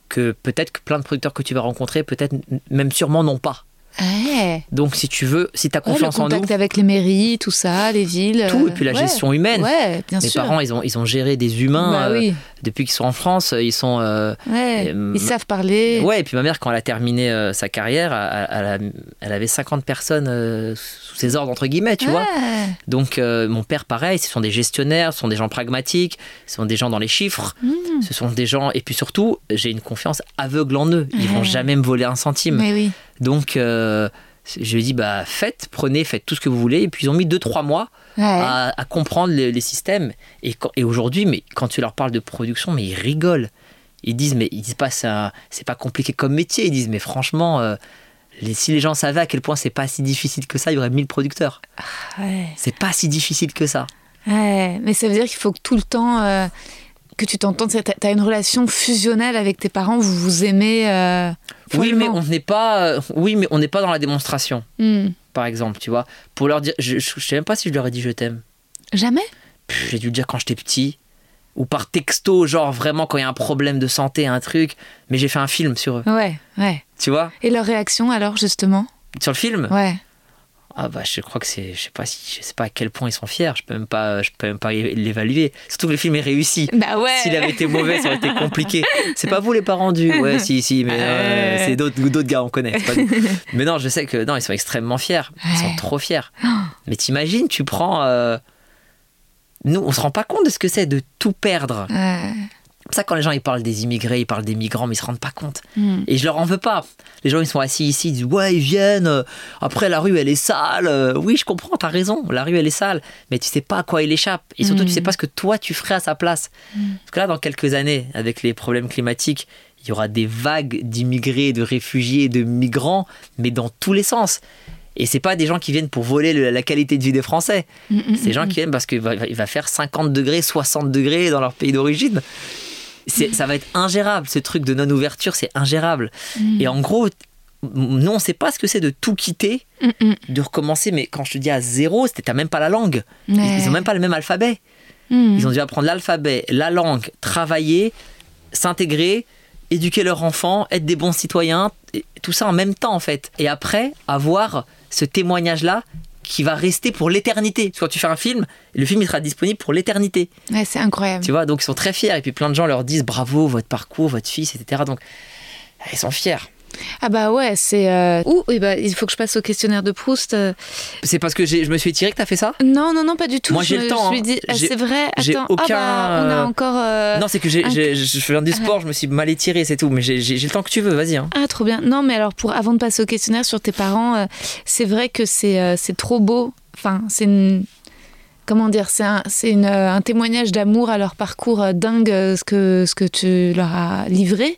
que peut-être que plein de producteurs que tu vas rencontrer, peut-être même sûrement n'ont pas. Ouais. Donc, si tu veux, si tu as Ouais, le confiance en nous, contact avec les mairies, tout ça, les villes. tout, euh, et puis la ouais. gestion humaine. Bien Mes sûr. parents, ils ont, ils ont géré des humains Bah euh, oui. depuis qu'ils sont en France. Ils sont. euh, Ouais. euh, Ils savent parler. Ouais, et puis ma mère, quand elle a terminé euh, sa carrière, elle, elle a- elle avait 50 personnes euh, sous ses ordres, entre guillemets, tu vois. Donc, euh, mon père, pareil, ce sont des gestionnaires, ce sont des gens pragmatiques, ce sont des gens dans les chiffres, Mmh. ce sont des gens. Et puis surtout, j'ai une confiance aveugle en eux. Ils vont jamais me voler un centime. Mais oui. Donc, euh, je lui ai dit, bah, faites, prenez, faites tout ce que vous voulez. Et puis, ils ont mis 2-3 mois Ouais. à, à comprendre les, les systèmes. Et, et aujourd'hui, mais quand tu leur parles de production, mais ils rigolent. Ils disent, mais ils disent pas, c'est pas compliqué comme métier. Ils disent, mais franchement, euh, les- si les gens savaient à quel point c'est pas si difficile que ça, il y aurait 1000 producteurs. Ouais. C'est pas si difficile que ça. Ouais. Mais ça veut dire qu'il faut que tout le temps euh, que tu t'entendes. Tu as une relation fusionnelle avec tes parents, vous vous aimez. euh, Oui, mais on n'est pas, euh, oui, mais on n'est pas dans la démonstration, Hmm. par exemple, tu vois. Pour leur dire, je, je, je sais même pas si je leur ai dit je t'aime. Jamais? J'ai dû le dire quand j'étais petit. Ou par texto, genre vraiment quand il y a un problème de santé, un truc. Mais j'ai fait un film sur eux, Ouais, ouais. tu vois? Et leur réaction alors, justement? Sur le film? Ouais. Ah bah je crois que c'est, je sais pas si, je sais pas à quel point ils sont fiers. Je peux même pas, je peux même pas l'évaluer. Surtout que le film est réussi. Bah ouais. S'il avait été mauvais, ça aurait été compliqué. C'est pas vous les parents du. Ouais, si, si, mais euh, c'est d'autres, d'autres gars, on connaît. pas mais non, je sais que non, ils sont extrêmement fiers. Ils sont trop fiers. Mais t'imagines, tu prends. euh, Nous, on se rend pas compte de ce que c'est de tout perdre. Ouais. Ça quand les gens ils parlent des immigrés, ils parlent des migrants, mais ils se rendent pas compte. Hmm. Et je leur en veux pas. Les gens ils sont assis ici, ils disent ouais ils viennent. euh, Après la rue elle est sale. Euh, Oui je comprends, t'as raison. La rue elle est sale, mais tu sais pas à quoi il échappe. Et surtout Mm. tu sais pas ce que toi tu ferais à sa place. Parce que là dans quelques années, avec les problèmes climatiques, il y aura des vagues d'immigrés, de réfugiés, de migrants, mais dans tous les sens. Et c'est pas des gens qui viennent pour voler le- la qualité de vie des Français. C'est des gens qui viennent parce qu'il va, il va faire 50 degrés, 60 degrés dans leur pays d'origine. Ça va être ingérable, ce truc de non-ouverture, c'est ingérable. Et en gros, nous, on sait pas ce que c'est de tout quitter, Mm, de recommencer, mais quand je te dis à zéro, c'était t'as même pas la langue. Ils-. Ils ont même pas le même alphabet. Hmm. Ils ont dû apprendre l'alphabet, la langue, travailler, s'intégrer, éduquer leurs enfants, être des bons citoyens, tout ça en même temps en fait. Et après, avoir ce témoignage-là qui va rester pour l'éternité. Parce que quand tu fais un film, le film il sera disponible pour l'éternité. Ouais, c'est incroyable. Tu vois, donc ils sont très fiers. Et puis plein de gens leur disent bravo, votre parcours, votre fils, etc. Donc ils sont fiers. Ah bah ouais, c'est... Euh... Ouh, eh bah, il faut que je passe au questionnaire de Proust. euh. C'est parce que j'ai- je me suis étiré que t'as fait ça? Non, non, non, pas du tout. Moi, j'ai le temps, suis hein. dit, ah, c'est vrai. j'ai Attends, aucun, ah bah, on a encore... euh, Non, c'est que j'ai, un- je fais du sport, je me suis mal étiré, c'est tout. Mais j'ai, le temps que tu veux, vas-y. hein. Ah, trop bien. Non, mais alors, pour, avant de passer au questionnaire sur tes parents, euh, c'est vrai que c'est euh, c'est trop beau. Enfin, c'est une. Comment dire C'est un, un témoignage d'amour à leur parcours dingue, ce que, ce que tu leur as livré.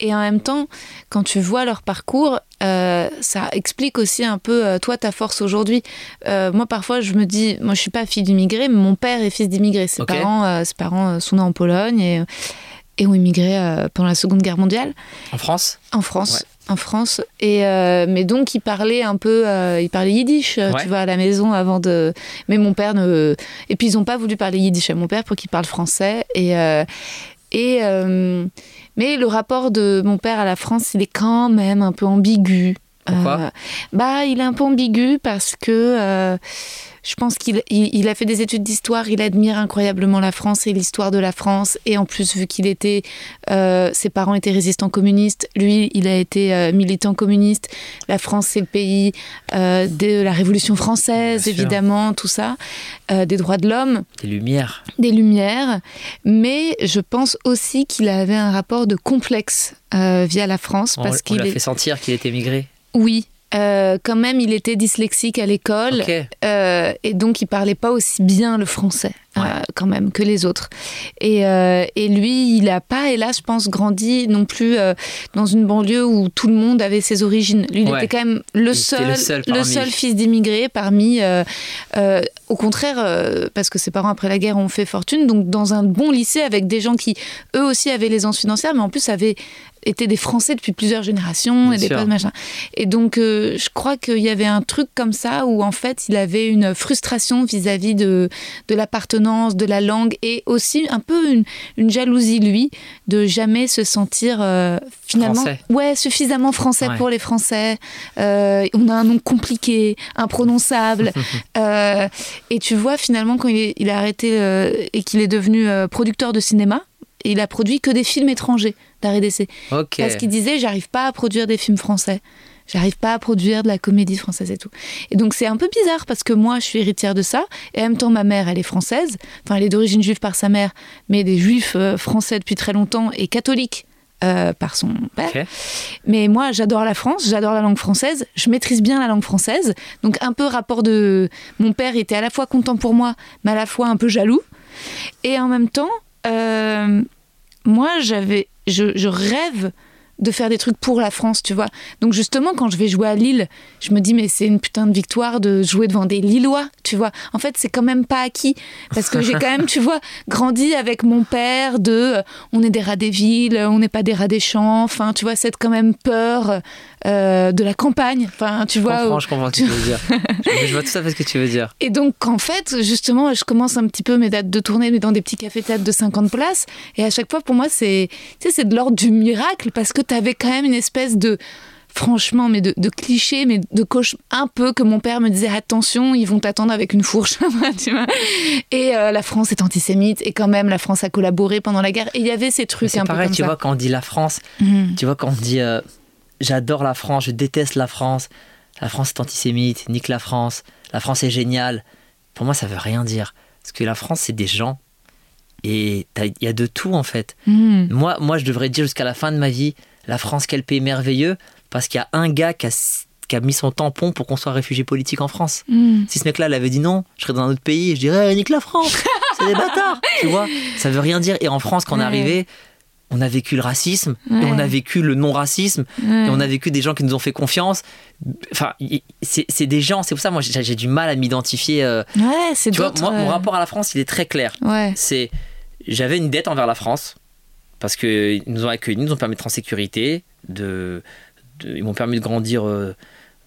Et en même temps, quand tu vois leur parcours, euh, ça explique aussi un peu, euh, toi, ta force aujourd'hui. Euh, moi, parfois, je me dis, moi, je suis pas fille d'immigré, mais mon père est fils d'immigré. Ses parents, ses parents sont nés en Pologne et, et ont immigré pendant la Seconde Guerre mondiale. En France? En France. En France. Et euh, mais donc, il parlait un peu, euh, il parlait yiddish, Ouais. tu vois, à la maison avant de. Mais mon père ne. Et puis, ils n'ont pas voulu parler yiddish à mon père pour qu'il parle français. Et. euh, et mais le rapport de mon père à la France, il est quand même un peu ambigu. Pourquoi Euh, Bah, il est un peu ambigu parce que euh, je pense qu'il il, il a fait des études d'histoire, il admire incroyablement la France et l'histoire de la France. Et en plus, vu qu'il était, euh, ses parents étaient résistants communistes, lui, il a été militant communiste. La France, c'est le pays de la Révolution française, évidemment, tout ça, des droits de l'homme Des lumières. des lumières, mais je pense aussi qu'il avait un rapport de complexe via la France parce qu'il est fait sentir qu'il était migré. Oui. euh, quand même, il était dyslexique à l'école euh, et donc il parlait pas aussi bien le français euh, quand même que les autres. Et, et lui, il a pas, hélas, je pense, grandi non plus dans une banlieue où tout le monde avait ses origines. Lui, il Ouais. était quand même le seul, le seul parmi- fils d'immigrés parmi. au contraire, parce que ses parents après la guerre ont fait fortune, donc dans un bon lycée avec des gens qui eux aussi avaient l'aisance financière, mais en plus avaient étaient des Français depuis plusieurs générations Bien et des potes machin. Et donc, euh, je crois qu'il y avait un truc comme ça où en fait, il avait une frustration vis-à-vis de, de l'appartenance, de la langue et aussi un peu une, une jalousie, lui, de jamais se sentir euh, finalement Français. ouais, suffisamment français Ouais. pour les Français. Euh, on a un nom compliqué, imprononçable. Et tu vois, finalement, quand il, est- il a arrêté et qu'il est devenu producteur de cinéma, il a produit que des films étrangers d'arrêt d'essai. Parce qu'il disait, j'arrive pas à produire des films français. J'arrive pas à produire de la comédie française et tout. Et donc c'est un peu bizarre parce que moi je suis héritière de ça et en même temps ma mère elle est française, enfin elle est d'origine juive par sa mère, mais des juifs euh, français depuis très longtemps et catholiques euh, par son père. Mais moi, j'adore la France, j'adore la langue française, je maîtrise bien la langue française. Donc, un peu rapport de. Mon père était à la fois content pour moi, mais à la fois un peu jaloux. Et en même temps, euh, moi, j'avais. Je, je rêve de faire des trucs pour la France, tu vois. Donc justement, quand je vais jouer à Lille, je me dis mais c'est une putain de victoire de jouer devant des Lillois, tu vois. En fait, c'est quand même pas acquis parce que j'ai quand même, tu vois, grandi avec mon père de euh, on est des rats des villes, on n'est pas des rats des champs. Enfin, tu vois, cette quand même peur euh, de la campagne. Enfin, tu Je vois. comprends, où- je comprends ce que tu veux dire. je, je vois tout à fait ce que tu veux dire. et donc, en fait, justement, je commence un petit peu mes dates de tournée, mais dans des petits cafés-théâtres de 50 places. Et à chaque fois, pour moi, c'est tu sais, c'est de l'ordre du miracle parce que tu avais quand même une espèce de. Franchement, mais de, de cliché, mais de coche un peu que mon père me disait attention, ils vont t'attendre avec une fourche, tu vois. Et euh, la France est antisémite, et quand même la France a collaboré pendant la guerre. Et il y avait ces trucs C'est un peu pareil, comme tu ça. vois, quand on dit la France, Mhm. tu vois, quand on dit euh, j'adore la France, je déteste la France, la France est antisémite, nique la France, la France est géniale, pour moi, ça veut rien dire. Parce que la France, c'est des gens. Et il y a de tout, en fait. Mhm. Moi, moi, je devrais dire jusqu'à la fin de ma vie, la France, quel pays merveilleux, parce qu'il y a un gars qui a, qui a mis son tampon pour qu'on soit réfugié politique en France. Mhm. Si ce mec-là l'avait dit non, je serais dans un autre pays et je dirais, Eh, nique la France, c'est des bâtards, tu vois. Ça veut rien dire. Et en France, quand on est arrivé, on a vécu le racisme, Ouais. et on a vécu le non-racisme, Ouais. et on a vécu des gens qui nous ont fait confiance. Enfin, c'est des gens, c'est pour ça, moi, j'ai du mal à m'identifier. euh, Ouais, c'est tu vois, moi, mon euh, rapport à la France, il est très clair. Ouais. C'est, j'avais une dette envers la France, parce qu'ils nous ont accueillis, ils nous ont permis d'être en sécurité, de, de- ils m'ont permis de grandir euh,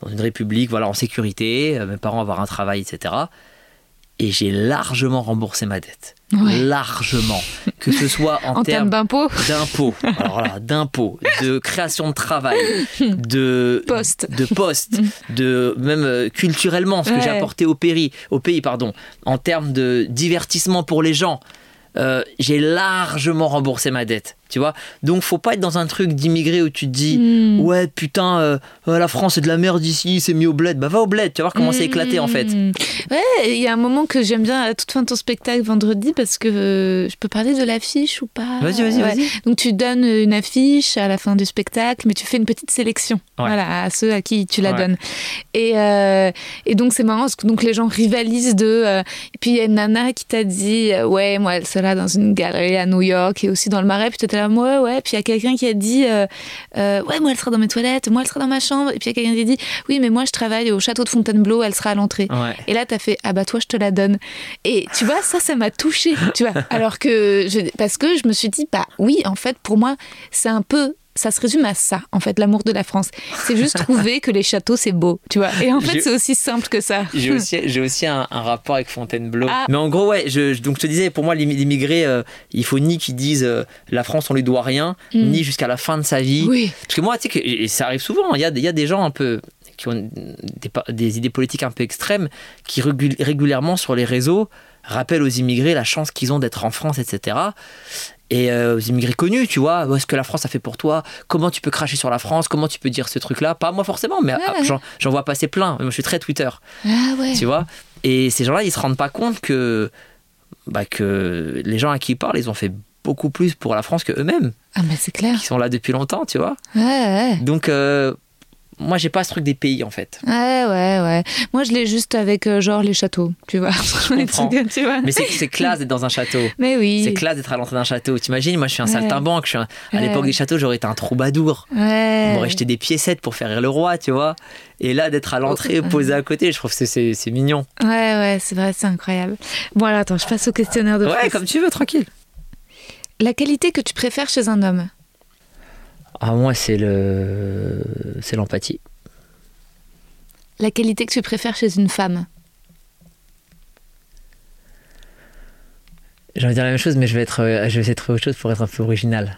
dans une république, voilà, en sécurité, mes parents avoir un travail, etc. Et j'ai largement remboursé ma dette. Ouais. Largement. Que ce soit en, En termes d'impôts, d'impôts, alors là, d'impôts, de création de travail, de Poste. de poste, de même euh, culturellement ce que j'ai apporté au pays, au pays pardon, en termes de divertissement pour les gens. euh, j'ai largement remboursé ma dette, tu vois. Donc faut pas être dans un truc d'immigré où tu te dis Hmm. ouais putain euh, euh, la France c'est de la merde ici, c'est mis au bled. Bah va au bled, tu vas voir comment c'est éclaté en fait. Mmh. Ouais, il y a un moment que j'aime bien à la toute fin de ton spectacle vendredi parce que euh, je peux parler de l'affiche ou pas? Vas-y, vas-y, Ouais. vas-y. Donc tu donnes une affiche à la fin du spectacle, mais tu fais une petite sélection Ouais. voilà, à ceux à qui tu la Ouais. donnes. Et, euh, et donc c'est marrant parce que donc les gens rivalisent de... et puis il y a une nana qui t'a dit, ouais, moi elle sera dans une galerie à New York et aussi dans le Marais, puis tu étais là, ouais, ouais. Puis il y a quelqu'un qui a dit, euh, euh, ouais, moi elle sera dans mes toilettes, moi elle sera dans ma chambre. Et puis il y a quelqu'un qui a dit, oui, mais moi je travaille au château de Fontainebleau, elle sera à l'entrée. Ouais. Et là, t'as fait ah bah toi, je te la donne. Et tu vois, ça, ça m'a touchée, tu vois. Alors que je, parce que je me suis dit bah oui, en fait, pour moi, c'est un peu ça se résume à ça, en fait, l'amour de la France. C'est juste trouver que les châteaux, c'est beau, tu vois. Et en fait, c'est aussi simple que ça. J'ai aussi, un, un rapport avec Fontainebleau. Ah. Mais en gros, ouais, je, donc je te disais, pour moi, l'immi- l'immigré, euh, il faut ni qu'ils disent euh, la France, on lui doit rien, Mm. ni jusqu'à la fin de sa vie. Oui. Parce que moi, tu sais, que, ça arrive souvent, il y a, il y a des gens un peu qui ont des, idées politiques un peu extrêmes qui régul- régulièrement sur les réseaux rappellent aux immigrés la chance qu'ils ont d'être en France, etc. Et euh, aux immigrés connus, tu vois, ce que la France a fait pour toi, comment tu peux cracher sur la France, comment tu peux dire ce truc-là? Pas moi forcément, mais ah, Ouais. j'en- j'en vois passer plein. Moi, je suis très Twitter Ah ouais. tu vois? Et ces gens-là, ils se rendent pas compte que, bah, que les gens à qui ils parlent, ils ont fait beaucoup plus pour la France que eux-mêmes, Ah mais c'est clair. qui sont là depuis longtemps, tu vois? Ouais, ouais. Donc, euh, moi, j'ai pas ce truc des pays, en fait. Ouais, ouais, ouais. Moi, je l'ai juste avec, euh, genre, les châteaux, tu vois. Les trucs, tu vois. Mais c'est classe d'être dans un château. Mais oui. C'est classe d'être à l'entrée d'un château. T'imagines, moi, je suis un Ouais. saltimbanque. Je suis un- à l'époque des châteaux, j'aurais été un troubadour. Ouais. On m'aurait jeté des piécettes pour faire rire le roi, tu vois. Et là, d'être à l'entrée, Oh. posé à côté, je trouve que c'est- mignon. Ouais, ouais, c'est vrai, c'est incroyable. Bon, alors attends, je passe au questionnaire de Ouais, comme tu veux, tranquille. La qualité que tu préfères chez un homme? Ah, moi, c'est le, c'est l'empathie. La qualité que tu préfères chez une femme J'ai envie de dire la même chose, mais je vais, être, je vais essayer de trouver autre chose pour être un peu original.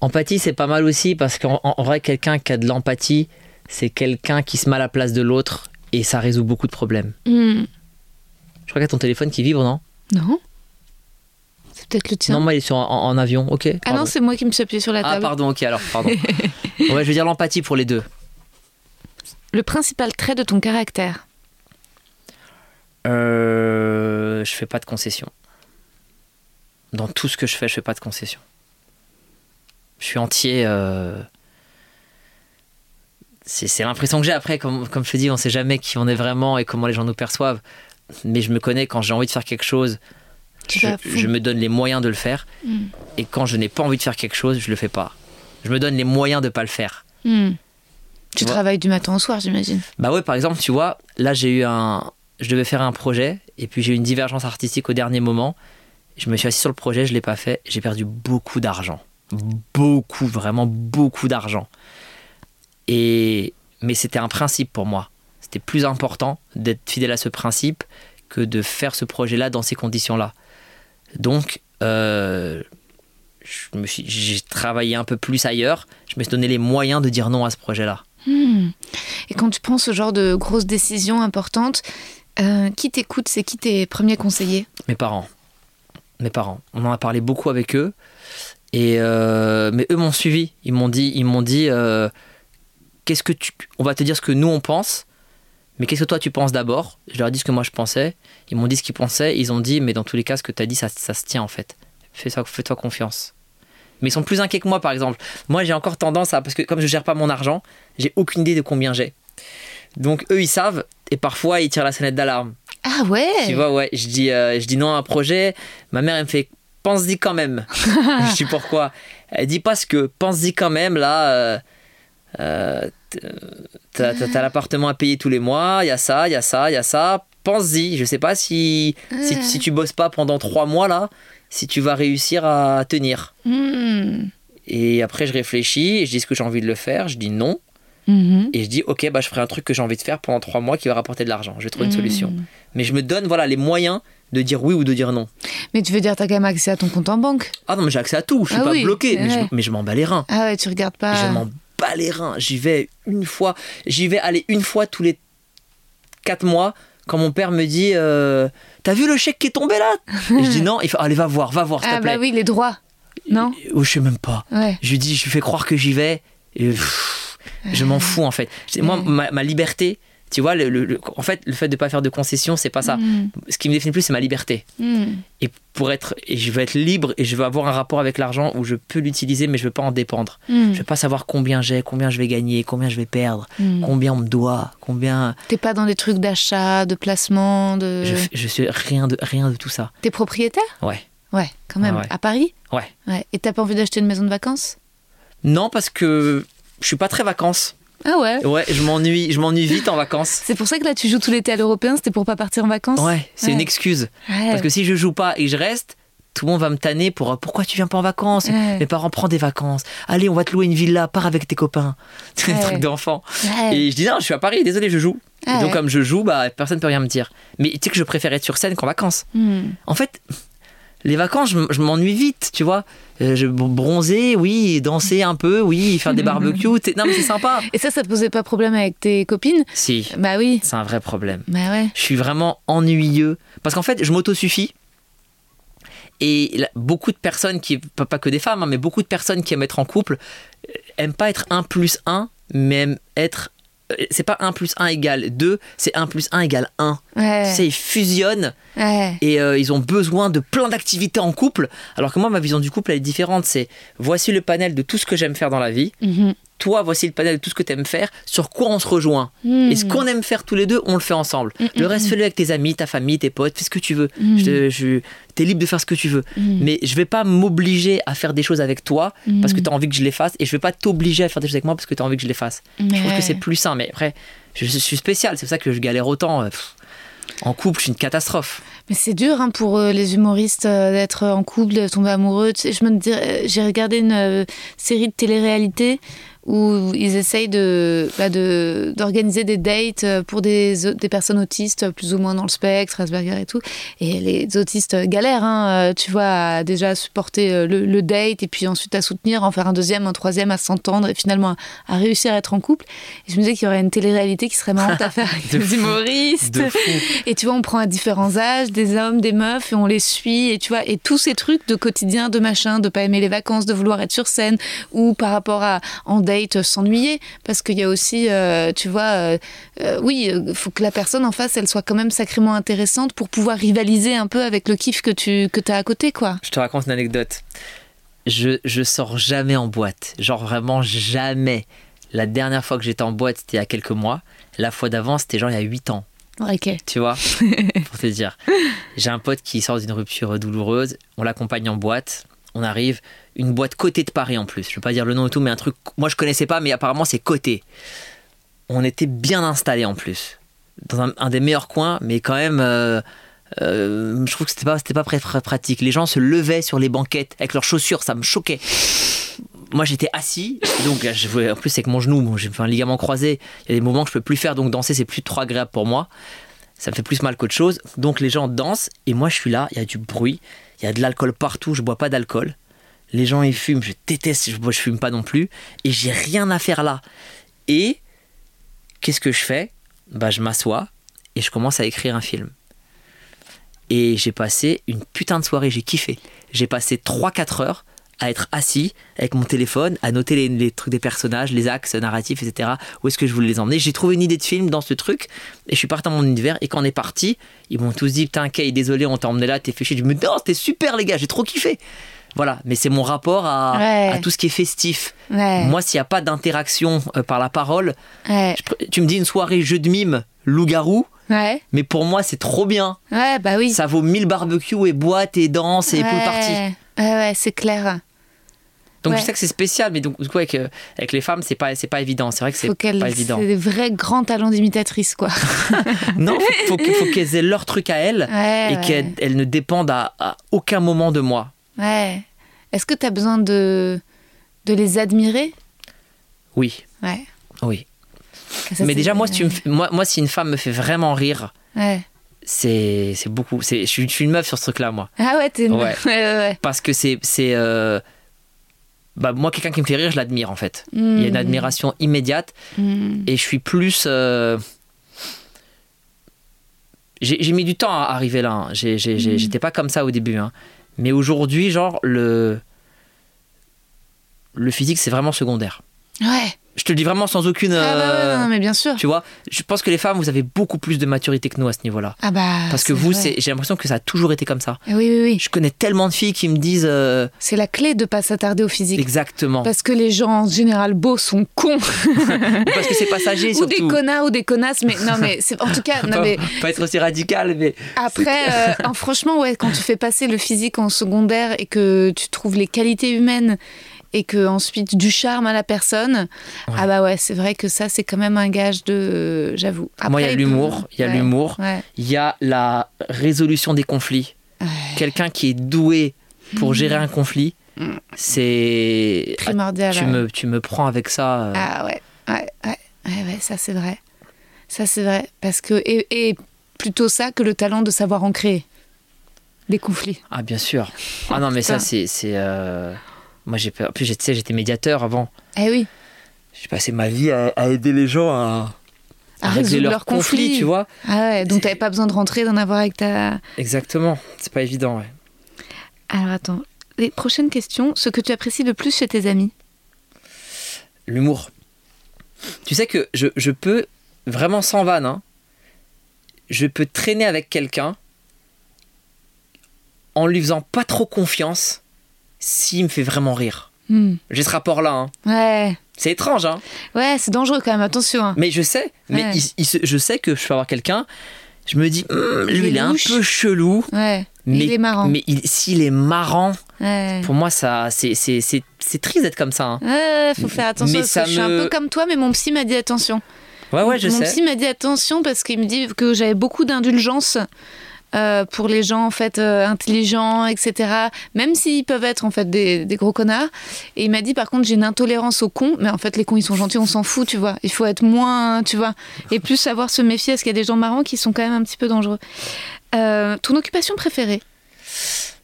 Empathie, c'est pas mal aussi parce qu'en en vrai, quelqu'un qui a de l'empathie, c'est quelqu'un qui se met à la place de l'autre et ça résout beaucoup de problèmes. Hmm. Je crois qu'il y a ton téléphone qui vibre, non? Non. Peut-être le tien. Non, moi, il est sur, en, en avion. Ok. ah pardon. non, c'est moi qui me suis appuyée sur la Ah, table. pardon, ok, alors, pardon. ouais, je veux dire l'empathie pour les deux. le principal trait de ton caractère Euh, je fais pas de concessions. Dans tout ce que je fais, je fais pas de concessions. Je suis entier. euh, C'est l'impression que j'ai après, comme, comme je te dis, on sait jamais qui on est vraiment et comment les gens nous perçoivent. Mais je me connais quand j'ai envie de faire quelque chose, je, me donne les moyens de le faire. Mm. Et quand je n'ai pas envie de faire quelque chose, je le fais pas. Je me donne les moyens de pas le faire. Hmm. Tu vois. travailles du matin au soir, j'imagine. Bah ouais, par exemple, tu vois, là j'ai eu un. Je devais faire un projet, et puis j'ai eu une divergence artistique au dernier moment. Je me suis assis sur le projet, je l'ai pas fait, j'ai perdu beaucoup d'argent. Beaucoup, vraiment beaucoup d'argent. Et. Mais c'était un principe pour moi. C'était plus important d'être fidèle à ce principe que de faire ce projet-là dans ces conditions-là. Donc, euh, j'ai travaillé un peu plus ailleurs. Je me suis donné les moyens de dire non à ce projet-là. Hmm. Et quand tu prends ce genre de grosses décisions importantes, euh, qui t'écoute C'est qui tes premiers conseillers? Mes parents. Mes parents. On en a parlé beaucoup avec eux. Et euh, mais eux m'ont suivi. Ils m'ont dit, ils m'ont dit, euh, qu'est-ce que tu, on va te dire ce que nous on pense, mais qu'est-ce que toi tu penses d'abord? Je leur ai dit ce que moi je pensais. Ils m'ont dit ce qu'ils pensaient. Ils ont dit, mais dans tous les cas, ce que tu as dit, ça, ça se tient en fait. Fais fais-toi confiance. Mais ils sont plus inquiets que moi, par exemple. Moi, j'ai encore tendance à, parce que comme je gère pas mon argent, j'ai aucune idée de combien j'ai. Donc eux, ils savent, et parfois ils tirent la sonnette d'alarme. Ah ouais? Tu vois, ouais, je dis, euh, je dis non à un projet. Ma mère, elle me fait, pense-y quand même. je dis pourquoi? Elle dit parce que, pense-y quand même, là, euh, euh, t'as, t'as- l'appartement à payer tous les mois, il y a ça, il y a ça, il y a ça. Pense-y. Je sais pas si, si, si tu bosses pas pendant trois mois, là, si tu vas réussir à tenir. Hmm. Et après, je réfléchis et je dis ce que j'ai envie de le faire. Je dis non. Mhm. Et je dis, ok, bah, je ferai un truc que j'ai envie de faire pendant trois mois qui va rapporter de l'argent. Je vais trouver une Mhm. solution. Mais je me donne voilà, les moyens de dire oui ou de dire non. Mais tu veux dire, t'as quand même accès à ton compte en banque? Ah non, mais j'ai accès à tout, je suis Ah pas oui, bloqué, mais, je, mais je m'en bats les reins. Ah ouais, tu regardes pas. Je bats les reins. J'y vais une fois, j'y vais aller une fois tous les quatre mois quand mon père me dit euh, T'as vu le chèque qui est tombé là Et je dis non, il fait Allez, va voir, va voir, s'il Ah te plaît. bah oui, les droits. Non Ou je sais même pas. Ouais. Je lui dis, je lui fais croire que j'y vais. Et pff, je m'en fous en fait. Moi, ma, ma liberté, tu vois, le, en fait, le fait de pas faire de concessions, c'est pas ça. Mm. Ce qui me définit plus, c'est ma liberté. Hmm. Et pour être, et je veux être libre et je veux avoir un rapport avec l'argent où je peux l'utiliser, mais je veux pas en dépendre. Hmm. Je veux pas savoir combien j'ai, combien je vais gagner, combien je vais perdre, Hmm. combien on me doit, combien. T'es pas dans des trucs d'achat, de placement, de. Je, je suis rien de rien de tout ça. T'es propriétaire? Ouais. Ouais, quand même. Ouais. À Paris? Ouais. Ouais. Et t'as pas envie d'acheter une maison de vacances? Non, parce que je suis pas très vacances. Ah ouais Ouais, je m'ennuie, je m'ennuie vite en vacances. C'est pour ça que là tu joues tout l'été à l'européen, c'était pour pas partir en vacances Ouais, c'est Ouais. une excuse. Ouais. Parce que si je joue pas et je reste, tout le monde va me tanner pour euh, pourquoi tu viens pas en vacances? Ouais. Mes parents prends des vacances. Allez, on va te louer une villa, pars avec tes copains. C'est des trucs d'enfant. Et je dis non, je suis à Paris, désolé, je joue. Et donc comme je joue, bah personne peut rien me dire. Mais tu sais que je préfère être sur scène qu'en vacances. Hmm. En fait, les vacances, je, m'ennuie vite, tu vois. Euh, je bronzer, oui, danser un peu, oui, faire des barbecues. Non mais c'est sympa. Et ça, ça te posait pas problème avec tes copines? Si, Bah oui. c'est un vrai problème. Bah ouais. je suis vraiment ennuyeux. Parce qu'en fait, je m'autosuffis. Et là, beaucoup de personnes, qui, pas que des femmes, hein, mais beaucoup de personnes qui aiment être en couple, euh, aiment pas être 1 plus 1, mais aiment être. C'est pas 1 plus 1 égale 2, c'est 1 plus 1 égale 1. Ouais. Tu sais, ils fusionnent Ouais. et euh, ils ont besoin de plein d'activités en couple. Alors que moi, ma vision du couple, elle est différente. C'est voici le panel de tout ce que j'aime faire dans la vie. Mhm. Toi, voici le panel de tout ce que tu aimes faire. Sur quoi on se rejoint Mhm. Et ce qu'on aime faire tous les deux, on le fait ensemble. Mm, Le mm, reste, fais-le avec tes amis, ta famille, tes potes, fais ce que tu veux. Je te- je- T'es libre de faire ce que tu veux. Mais je vais pas m'obliger à faire des choses avec toi parce que tu as envie que je les fasse. Et je vais pas t'obliger à faire des choses avec moi parce que tu as envie que je les fasse. Je trouve que c'est plus sain. Mais après, je suis spécial. C'est pour ça que je galère autant. Euh, pff, En couple, je suis une catastrophe. Mais c'est dur hein, pour euh, les humoristes euh, d'être en couple, de tomber amoureux. Tu sais, je me dis, j'ai regardé une euh, série de télé-réalité où ils essayent de, bah, de d'organiser des dates euh, pour des, des personnes autistes plus ou moins dans le spectre, Asperger et tout. Et les autistes galèrent, hein, euh, tu vois, à déjà supporter euh, le, le date et puis ensuite à soutenir, en faire un deuxième, un troisième, à s'entendre et finalement à, à réussir à être en couple. Et je me disais qu'il y aurait une télé-réalité qui serait marrante à faire avec De des fou. humoristes. De. Et tu vois, on prend à différents âges des hommes, des meufs, et on les suit. Et tu vois, et tous ces trucs de quotidien, de machin, de pas aimer les vacances, de vouloir être sur scène, ou par rapport à en date s'ennuyer, parce qu'il y a aussi, euh, tu vois, euh, euh, oui, il faut que la personne en face, elle soit quand même sacrément intéressante pour pouvoir rivaliser un peu avec le kiff que tu que as à côté, quoi. Je te raconte une anecdote. Je, je sors jamais en boîte. Genre vraiment jamais. La dernière fois que j'étais en boîte, c'était il y a quelques mois. La fois d'avant, c'était genre il y a 8 ans. Ok. Tu vois Pour te dire. J'ai un pote qui sort d'une rupture douloureuse. On l'accompagne en boîte. On arrive. Une boîte côté de Paris en plus. Je ne veux pas dire le nom et tout, mais un truc. Moi, je connaissais pas, mais apparemment, c'est côté. On était bien installés en plus. Dans un, des meilleurs coins, mais quand même. euh, euh, je trouve que c'était pas, pas très, pratique. Les gens se levaient sur les banquettes avec leurs chaussures, ça me choquait. Moi j'étais assis, donc je en plus avec mon genou, j'ai un ligament croisé. Il y a des moments que je peux plus faire, donc danser c'est plus trop agréable pour moi. Ça me fait plus mal qu'autre chose. Donc les gens dansent et moi je suis là, il y a du bruit, il y a de l'alcool partout, je bois pas d'alcool. Les gens ils fument, je déteste, je, bois- je fume pas non plus et j'ai rien à faire là. Et qu'est-ce que je fais? Bah je m'assois et je commence à écrire un film. Et j'ai passé une putain de soirée, j'ai kiffé. J'ai passé 3-4 heures à être assis avec mon téléphone, à noter les, les trucs des personnages, les axes narratifs, etc. Où est-ce que je voulais les emmener? J'ai trouvé une idée de film dans ce truc et je suis parti dans mon univers. Et quand on est parti, ils m'ont tous dit Putain, Kay, désolé, on t'a emmené là, t'es fait chier. Je me dis Non, c'était super, les gars, j'ai trop kiffé. Voilà, mais c'est mon rapport à, Ouais. à tout ce qui est festif. Ouais. Moi, s'il n'y a pas d'interaction euh, par la parole, Ouais. je pr- tu me dis une soirée jeu de mime, loup-garou, mais pour moi, c'est trop bien. Ouais, bah oui. Ça vaut 1000 barbecues et boîtes et danses et pool party. Ouais, ouais, c'est clair. Donc Ouais. je sais que c'est spécial, mais donc du coup avec, euh, avec les femmes c'est pas c'est pas évident. C'est vrai que c'est pas c'est évident. des vrais grands talents d'imitatrice, quoi. Non, faut, faut, que- faut qu'elles aient leur truc à elles Ouais, et ouais. qu'elles elles ne dépendent à, à aucun moment de moi. Ouais. Est-ce que tu as besoin de, de les admirer? Oui, Ouais. oui. Ça, mais c'est- déjà moi si tu me fais- moi moi si une femme me fait vraiment rire, Ouais. c'est c'est beaucoup. C'est je suis, je suis une meuf sur ce truc-là moi. Ah ouais, t'es une... Ouais. ouais, ouais, ouais. Parce que c'est c'est euh, bah moi quelqu'un qui me fait rire je l'admire en fait. Il y a une Mhm. admiration immédiate. Mhm. et je suis plus. euh, J'ai mis du temps à arriver là. hein. J'ai- j'ai- j'ai- Mm. J'étais pas comme ça au début. hein. Mais aujourd'hui, genre, le. Le physique, c'est vraiment secondaire. Ouais. Je te le dis vraiment sans aucune. Ah bah ouais, euh, non, mais bien sûr. Tu vois, je pense que les femmes, vous avez beaucoup plus de maturité que nous à ce niveau-là. Ah bah. Parce que vous, j'ai l'impression que ça a toujours été comme ça. Oui, oui, oui. Je connais tellement de filles qui me disent euh, C'est la clé de pas s'attarder au physique. exactement. Parce que les gens en général beaux sont cons. Ou parce que c'est passager ou des surtout. connards ou des connasses. Mais non, mais c'est en tout cas. Non, mais pas être aussi radical, mais Après, euh, franchement, ouais, quand tu fais passer le physique en secondaire et que tu trouves les qualités humaines et que ensuite du charme à la personne, ah bah ouais, c'est vrai que ça, c'est quand même un gage de, j'avoue. Moi, il y a l'humour, il y a ouais, l'humour. Ouais. il y a la résolution des conflits. Quelqu'un qui est doué pour gérer un conflit, c'est. Primordial. Tu ouais. me, tu me prends avec ça. euh, Ah ouais, ouais, ouais, ça c'est vrai. Ça c'est vrai. Parce que, et, et plutôt ça que le talent de savoir en créer des conflits. Ah, bien sûr. Ah non, mais ça, c'est, euh, Moi, j'ai en plus, tu sais, j'étais médiateur avant. Eh oui, J'ai passé ma vie à, à aider les gens à, à, à régler résoudre leurs conflits. tu vois. Ah ouais, donc t'avais pas besoin de rentrer, d'en avoir avec ta. Exactement. C'est pas évident, ouais. Alors attends, les prochaines questions, ce que tu apprécies le plus chez tes amis? L'humour. Tu sais que je, je peux, vraiment sans vanne, hein, je peux traîner avec quelqu'un en lui faisant pas trop confiance s'il me fait vraiment rire. Hmm. J'ai ce rapport-là. hein. Ouais, C'est étrange, hein. ouais, c'est dangereux quand même, attention. hein. Mais je sais. Mais Ouais. il- il se- je sais que je peux avoir quelqu'un. Je me dis, Hum, lui, Il est il est un peu chelou. Ouais, Mais, il est marrant. Mais il- s'il est marrant, Ouais. pour moi, ça, c'est, c'est, c'est, c'est triste d'être comme ça. hein. Ouais, faut faire attention. Mais parce ça que Je suis un me- peu comme toi, mais mon psy m'a dit attention. Ouais, ouais, je Mon sais. psy m'a dit attention parce qu'il me dit que j'avais beaucoup d'indulgence euh, pour les gens en fait euh, intelligents, etc. Même s'ils peuvent être en fait des, gros connards. Et il m'a dit par contre j'ai une intolérance aux cons, mais en fait les cons ils sont gentils, on s'en fout, tu vois. Il faut être moins, tu vois, et plus savoir se méfier parce qu'il y a des gens marrants qui sont quand même un petit peu dangereux. Euh, ton occupation préférée?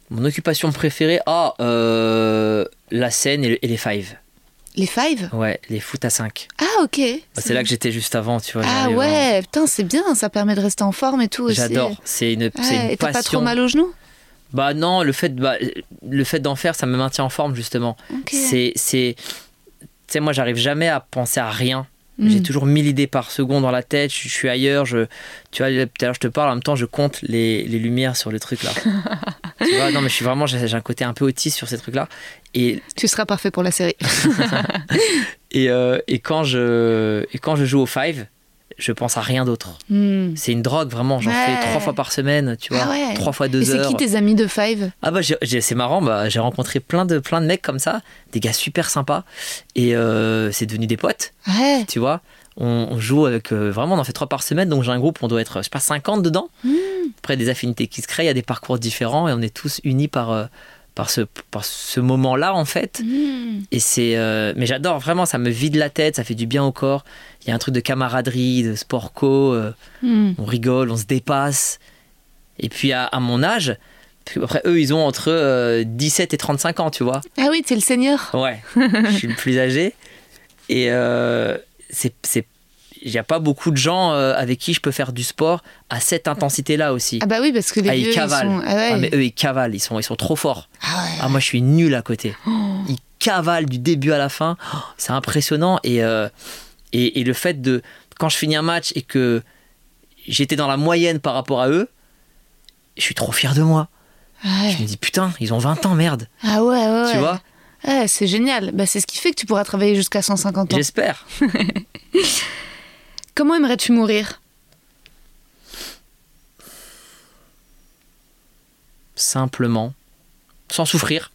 Mon occupation préférée, ah, la scène et, et les five. Les five Ouais, les foot à 5. Ah ok. C'est là que j'étais juste avant, tu vois. Ah ouais, putain c'est bien, ça permet de rester en forme et tout aussi. J'adore. C'est une, Ouais, une et passion. pas trop mal aux genoux? Bah non, le fait, bah, le fait d'en faire, ça me maintient en forme justement. Ok. C'est, c'est, tu sais, moi, j'arrive jamais à penser à rien. J'ai Mm. toujours mille idées par seconde dans la tête. Je, je suis ailleurs. Je, tu vois, tout à l'heure, je te parle. En même temps, je compte les, les lumières sur le truc là. tu vois, non, mais je suis vraiment, j'ai, un côté un peu autiste sur ces trucs là. Et, Tu seras parfait pour la série. et, euh, et quand je, et quand je joue au five, je pense à rien d'autre. Hmm. C'est une drogue vraiment. J'en Ouais. fais trois fois par semaine. Tu vois, Ah ouais. trois fois Et deux c'est heures. qui tes amis de Five? Ah bah c'est marrant, bah, j'ai rencontré plein de, plein de mecs comme ça, des gars super sympas, et euh, c'est devenu des potes, Ouais. tu vois. On, joue avec, euh, vraiment on en fait trois par semaine, donc j'ai un groupe, on doit être, je sais pas, 50 dedans. Après des affinités qui se créent, il y a des parcours différents, et on est tous unis par, euh, par ce, par ce moment-là en fait. Hmm. Et c'est, euh, mais j'adore vraiment, ça me vide la tête, ça fait du bien au corps. Il y a un truc de camaraderie, de sport co, euh, Hmm. on rigole, on se dépasse. Et puis à, à mon âge, après eux, ils ont entre euh, 17 et 35 ans, tu vois. Ah oui, t'es le seigneur. Ouais, je suis le plus âgé. Et euh, c'est, c'est, il n'y a pas beaucoup de gens euh, avec qui je peux faire du sport à cette intensité-là aussi. Ah bah oui, parce que les Ah, vieux, ils ils cavalent. sont... Ah ouais. Ah, mais eux, ils cavalent, ils sont, ils sont trop forts. Ah ouais. Ah, moi, je suis nul à côté. Oh. Ils cavalent du début à la fin. Oh, c'est impressionnant. Et, euh, et, et le fait de, quand je finis un match et que j'étais dans la moyenne par rapport à eux, je suis trop fier de moi. Ah ouais. Je me dis, putain, ils ont 20 ans, merde. Ah ouais, ouais. Tu vois? Ouais, c'est génial. Bah, c'est ce qui fait que tu pourras travailler jusqu'à 150 ans. J'espère. Comment aimerais-tu mourir? Simplement, sans souffrir.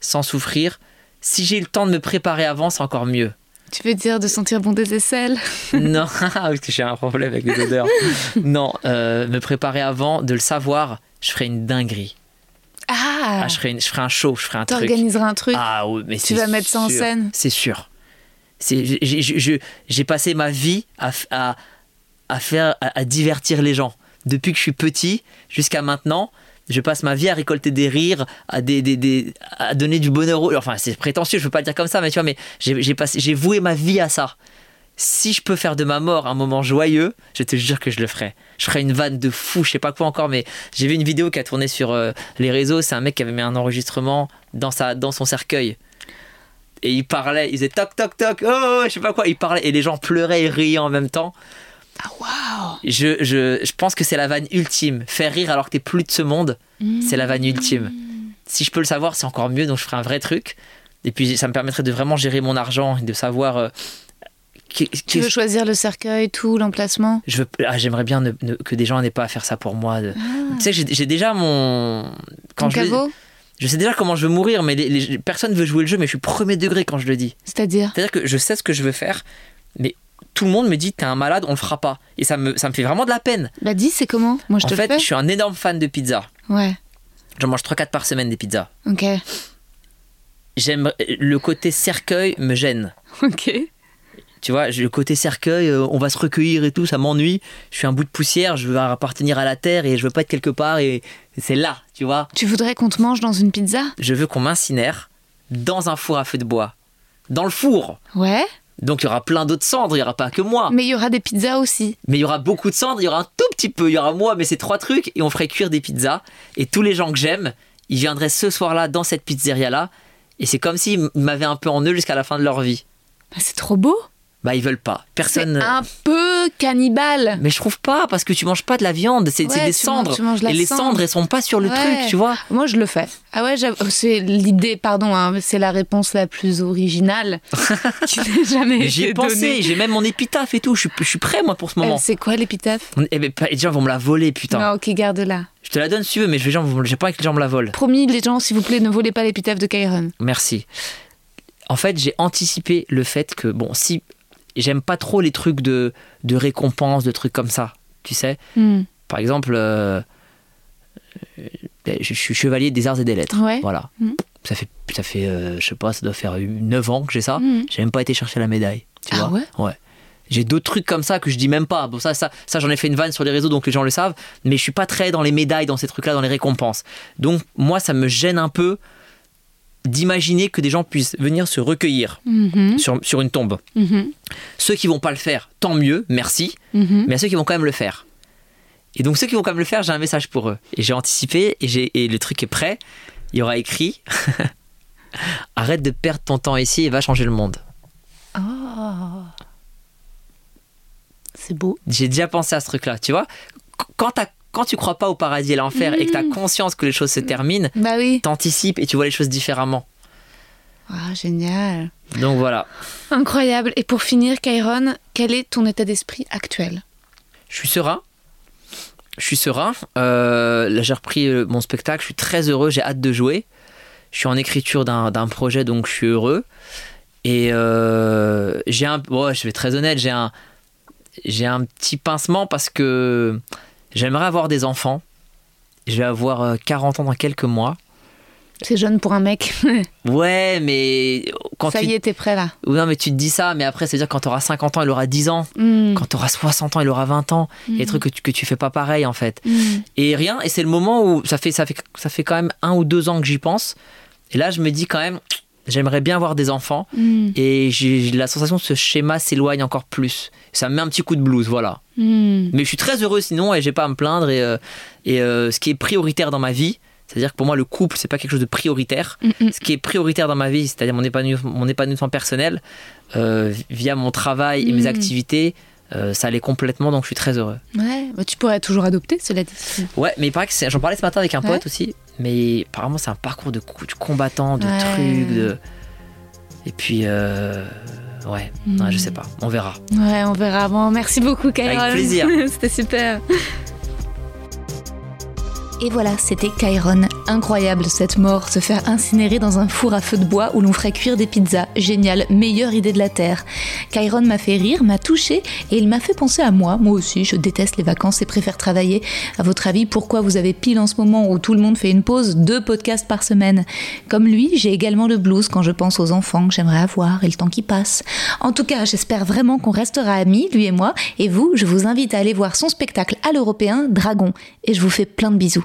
Sans souffrir. Si j'ai le temps de me préparer avant, c'est encore mieux. Tu veux dire de sentir bon des aisselles? Non, parce que j'ai un problème avec les odeurs. Non, euh, me préparer avant, de le savoir, je ferai une dinguerie. Ah, Ah, je, ferai une- je ferai un show, je ferai un truc. T'organiseras un truc Ah oui, mais Tu vas mettre ça en scène C'est sûr. J'ai- passé ma vie à, à, faire, à, divertir les gens. Depuis que je suis petit jusqu'à maintenant, je passe ma vie à récolter des rires, à, donner du bonheur. aux- Enfin, c'est prétentieux, je veux pas le dire comme ça, mais tu vois, mais j'ai voué ma vie à ça. Si je peux faire de ma mort un moment joyeux, je te jure que je le ferai. Je ferai une vanne de fou, je sais pas quoi encore, mais j'ai vu une vidéo qui a tourné sur euh, les réseaux. C'est un mec qui avait mis un enregistrement dans, sa, dans son cercueil. Et il parlait, il faisait toc toc toc, oh, oh, je sais pas quoi, il parlait et les gens pleuraient et riaient en même temps. Ah waouh Je, je, je pense que c'est la vanne ultime. Faire rire alors que t'es plus de ce monde, c'est la vanne ultime. Si je peux le savoir, c'est encore mieux, donc je ferai un vrai truc. Et puis ça me permettrait de vraiment gérer mon argent et de savoir. euh, Tu veux choisir le cercueil, tout, l'emplacement? Je veux, ah, j'aimerais bien ne- ne- que des gens n'aient pas à faire ça pour moi. de- Tu sais, j'ai déjà mon. Ton je, caveau? Je sais déjà comment je veux mourir, mais les, les- personne veut jouer le jeu, mais je suis premier degré quand je le dis. C'est-à-dire C'est-à-dire que je sais ce que je veux faire, mais tout le monde me dit t'es un malade, on le fera pas. Et ça me, ça me fait vraiment de la peine. Bah dis, c'est comment Moi je en te fait, le fais je suis un énorme fan de pizza. Ouais, J'en mange 3-4 par semaine des pizzas. ok. J'aime le côté cercueil me gêne. Ok. Tu vois, le côté cercueil, euh, on va se recueillir et tout, ça m'ennuie. Je suis un bout de poussière, je veux appartenir à la terre et je veux pas être quelque part et c'est là, tu vois. Tu voudrais qu'on te mange dans une pizza? Je veux qu'on m'incinère dans un four à feu de bois. Dans le four. Ouais. Donc il y aura plein d'autres cendres, il y aura pas que moi. Mais il y aura des pizzas aussi. Mais il y aura beaucoup de cendres, il y aura un tout petit peu, il y aura moi, mais c'est trois trucs, et on ferait cuire des pizzas. Et tous les gens que j'aime, ils viendraient ce soir-là dans cette pizzeria-là, et c'est comme s'ils m'avaient un peu en eux jusqu'à la fin de leur vie. Bah, c'est trop beau. Bah ils veulent pas. C'est Personne. un peu cannibale. Mais je trouve pas, parce que tu manges pas de la viande, c'est Ouais, des tu manges- cendres. tu manges la et les cendre. cendres, elles sont pas sur le Ouais. truc, tu vois. Moi, je le fais. Ah ouais, oh, c'est l'idée, pardon, hein, c'est la réponse la plus originale qui n'ait jamais J'y ai pensé, j'ai même mon épitaphe et tout, je suis, je suis prêt moi pour ce Euh, moment. c'est quoi l'épitaphe? Eh ben, pas- les gens vont me la voler, putain. Non, ok, garde-la. Je te la donne si tu veux, mais je j'ai pas que les gens me la volent. Promis, les gens, s'il vous plaît, ne volez pas l'épitaphe de Kyron. Merci. En fait, j'ai anticipé le fait que, bon, si j'aime pas trop les trucs de, de récompense, de trucs comme ça, tu sais. Hmm. Par exemple, euh, euh, je, suis chevalier des arts et des lettres. Ouais. Voilà. Mhm. Ça fait, ça fait euh, je sais pas, ça doit faire 9 ans que j'ai ça. Mhm. J'ai même pas été chercher la médaille. Tu Ah vois ouais? Ouais. J'ai d'autres trucs comme ça que je dis même pas. Bon, ça, ça, ça j'en ai fait une vanne sur les réseaux, donc les gens le savent. Mais je suis pas très dans les médailles, dans ces trucs-là, dans les récompenses. Donc, moi, ça me gêne un peu d'imaginer que des gens puissent venir se recueillir Mhm. sur, sur une tombe. Mhm. Ceux qui vont pas le faire, tant mieux, merci. Mhm. Mais à ceux qui vont quand même le faire. Et donc, ceux qui vont quand même le faire, j'ai un message pour eux. Et j'ai anticipé, et, j'ai, et le truc est prêt. Il y aura écrit Arrête de perdre ton temps ici et va changer le monde. Oh. C'est beau. J'ai déjà pensé à ce truc-là, tu vois. Qu- Quand, t'as- quand tu crois pas au paradis et l'enfer et que tu as conscience que les choses se terminent, Bah oui. t'anticipes et tu vois les choses différemment. Ah, génial. Donc voilà. Incroyable. Et pour finir, Kairon, quel est ton état d'esprit actuel? Je suis serein. Je suis serein. Euh, là, j'ai repris euh, mon spectacle. Je suis très heureux. J'ai hâte de jouer. Je suis en écriture d'un projet, donc je suis heureux. Et euh, j'ai un. Ouais, je vais être très honnête. J'ai un. J'ai un petit pincement parce que j'aimerais avoir des enfants. Je vais avoir euh, 40 ans dans quelques mois. C'est jeune pour un mec. Ouais, mais quand Ça tu. y est, t'es prêt là. Non, mais tu te dis ça, mais après, c'est-à-dire quand tu auras 50 ans, il aura 10 ans. Hmm. Quand tu auras 60 ans, il aura 20 ans. Il y a des trucs que tu, que tu fais pas pareil, en fait. Hmm. Et rien, et c'est le moment où ça fait, ça, fait, ça fait quand même un ou deux ans que j'y pense. Et là, je me dis quand même, j'aimerais bien avoir des enfants. Hmm. Et j'ai la sensation que ce schéma s'éloigne encore plus. Ça me met un petit coup de blues, voilà. Hmm. Mais je suis très heureux sinon, et j'ai pas à me plaindre. Et, euh, et euh, ce qui est prioritaire dans ma vie, c'est-à-dire que pour moi, le couple, c'est pas quelque chose de prioritaire. Hmm, hmm. Ce qui est prioritaire dans ma vie, c'est-à-dire mon épanouissement, mon épanouissement personnel, euh, via mon travail et mes activités, euh, ça allait complètement, donc je suis très heureux. Ouais, bah, tu pourrais toujours adopter, cela dit. Ouais, mais il paraît que j'en parlais ce matin avec un Ouais. poète aussi, mais apparemment c'est un parcours de, de combattant, de Ouais. trucs, de. Et puis, euh, ouais, Mm. ouais, je sais pas, on verra. Ouais, on verra. Bon, merci beaucoup, Kairon. Avec plaisir. C'était super. Et voilà, c'était Kairon. Incroyable cette mort, se faire incinérer dans un four à feu de bois où l'on ferait cuire des pizzas. Génial, meilleure idée de la Terre. Kairon m'a fait rire, m'a touché et il m'a fait penser à moi. Moi aussi, je déteste les vacances et préfère travailler. À votre avis, pourquoi vous avez pile en ce moment où tout le monde fait une pause, deux podcasts par semaine? Comme lui, j'ai également le blues quand je pense aux enfants que j'aimerais avoir et le temps qui passe. En tout cas, j'espère vraiment qu'on restera amis, lui et moi. Et vous, je vous invite à aller voir son spectacle à l'européen, Dragon. Et je vous fais plein de bisous.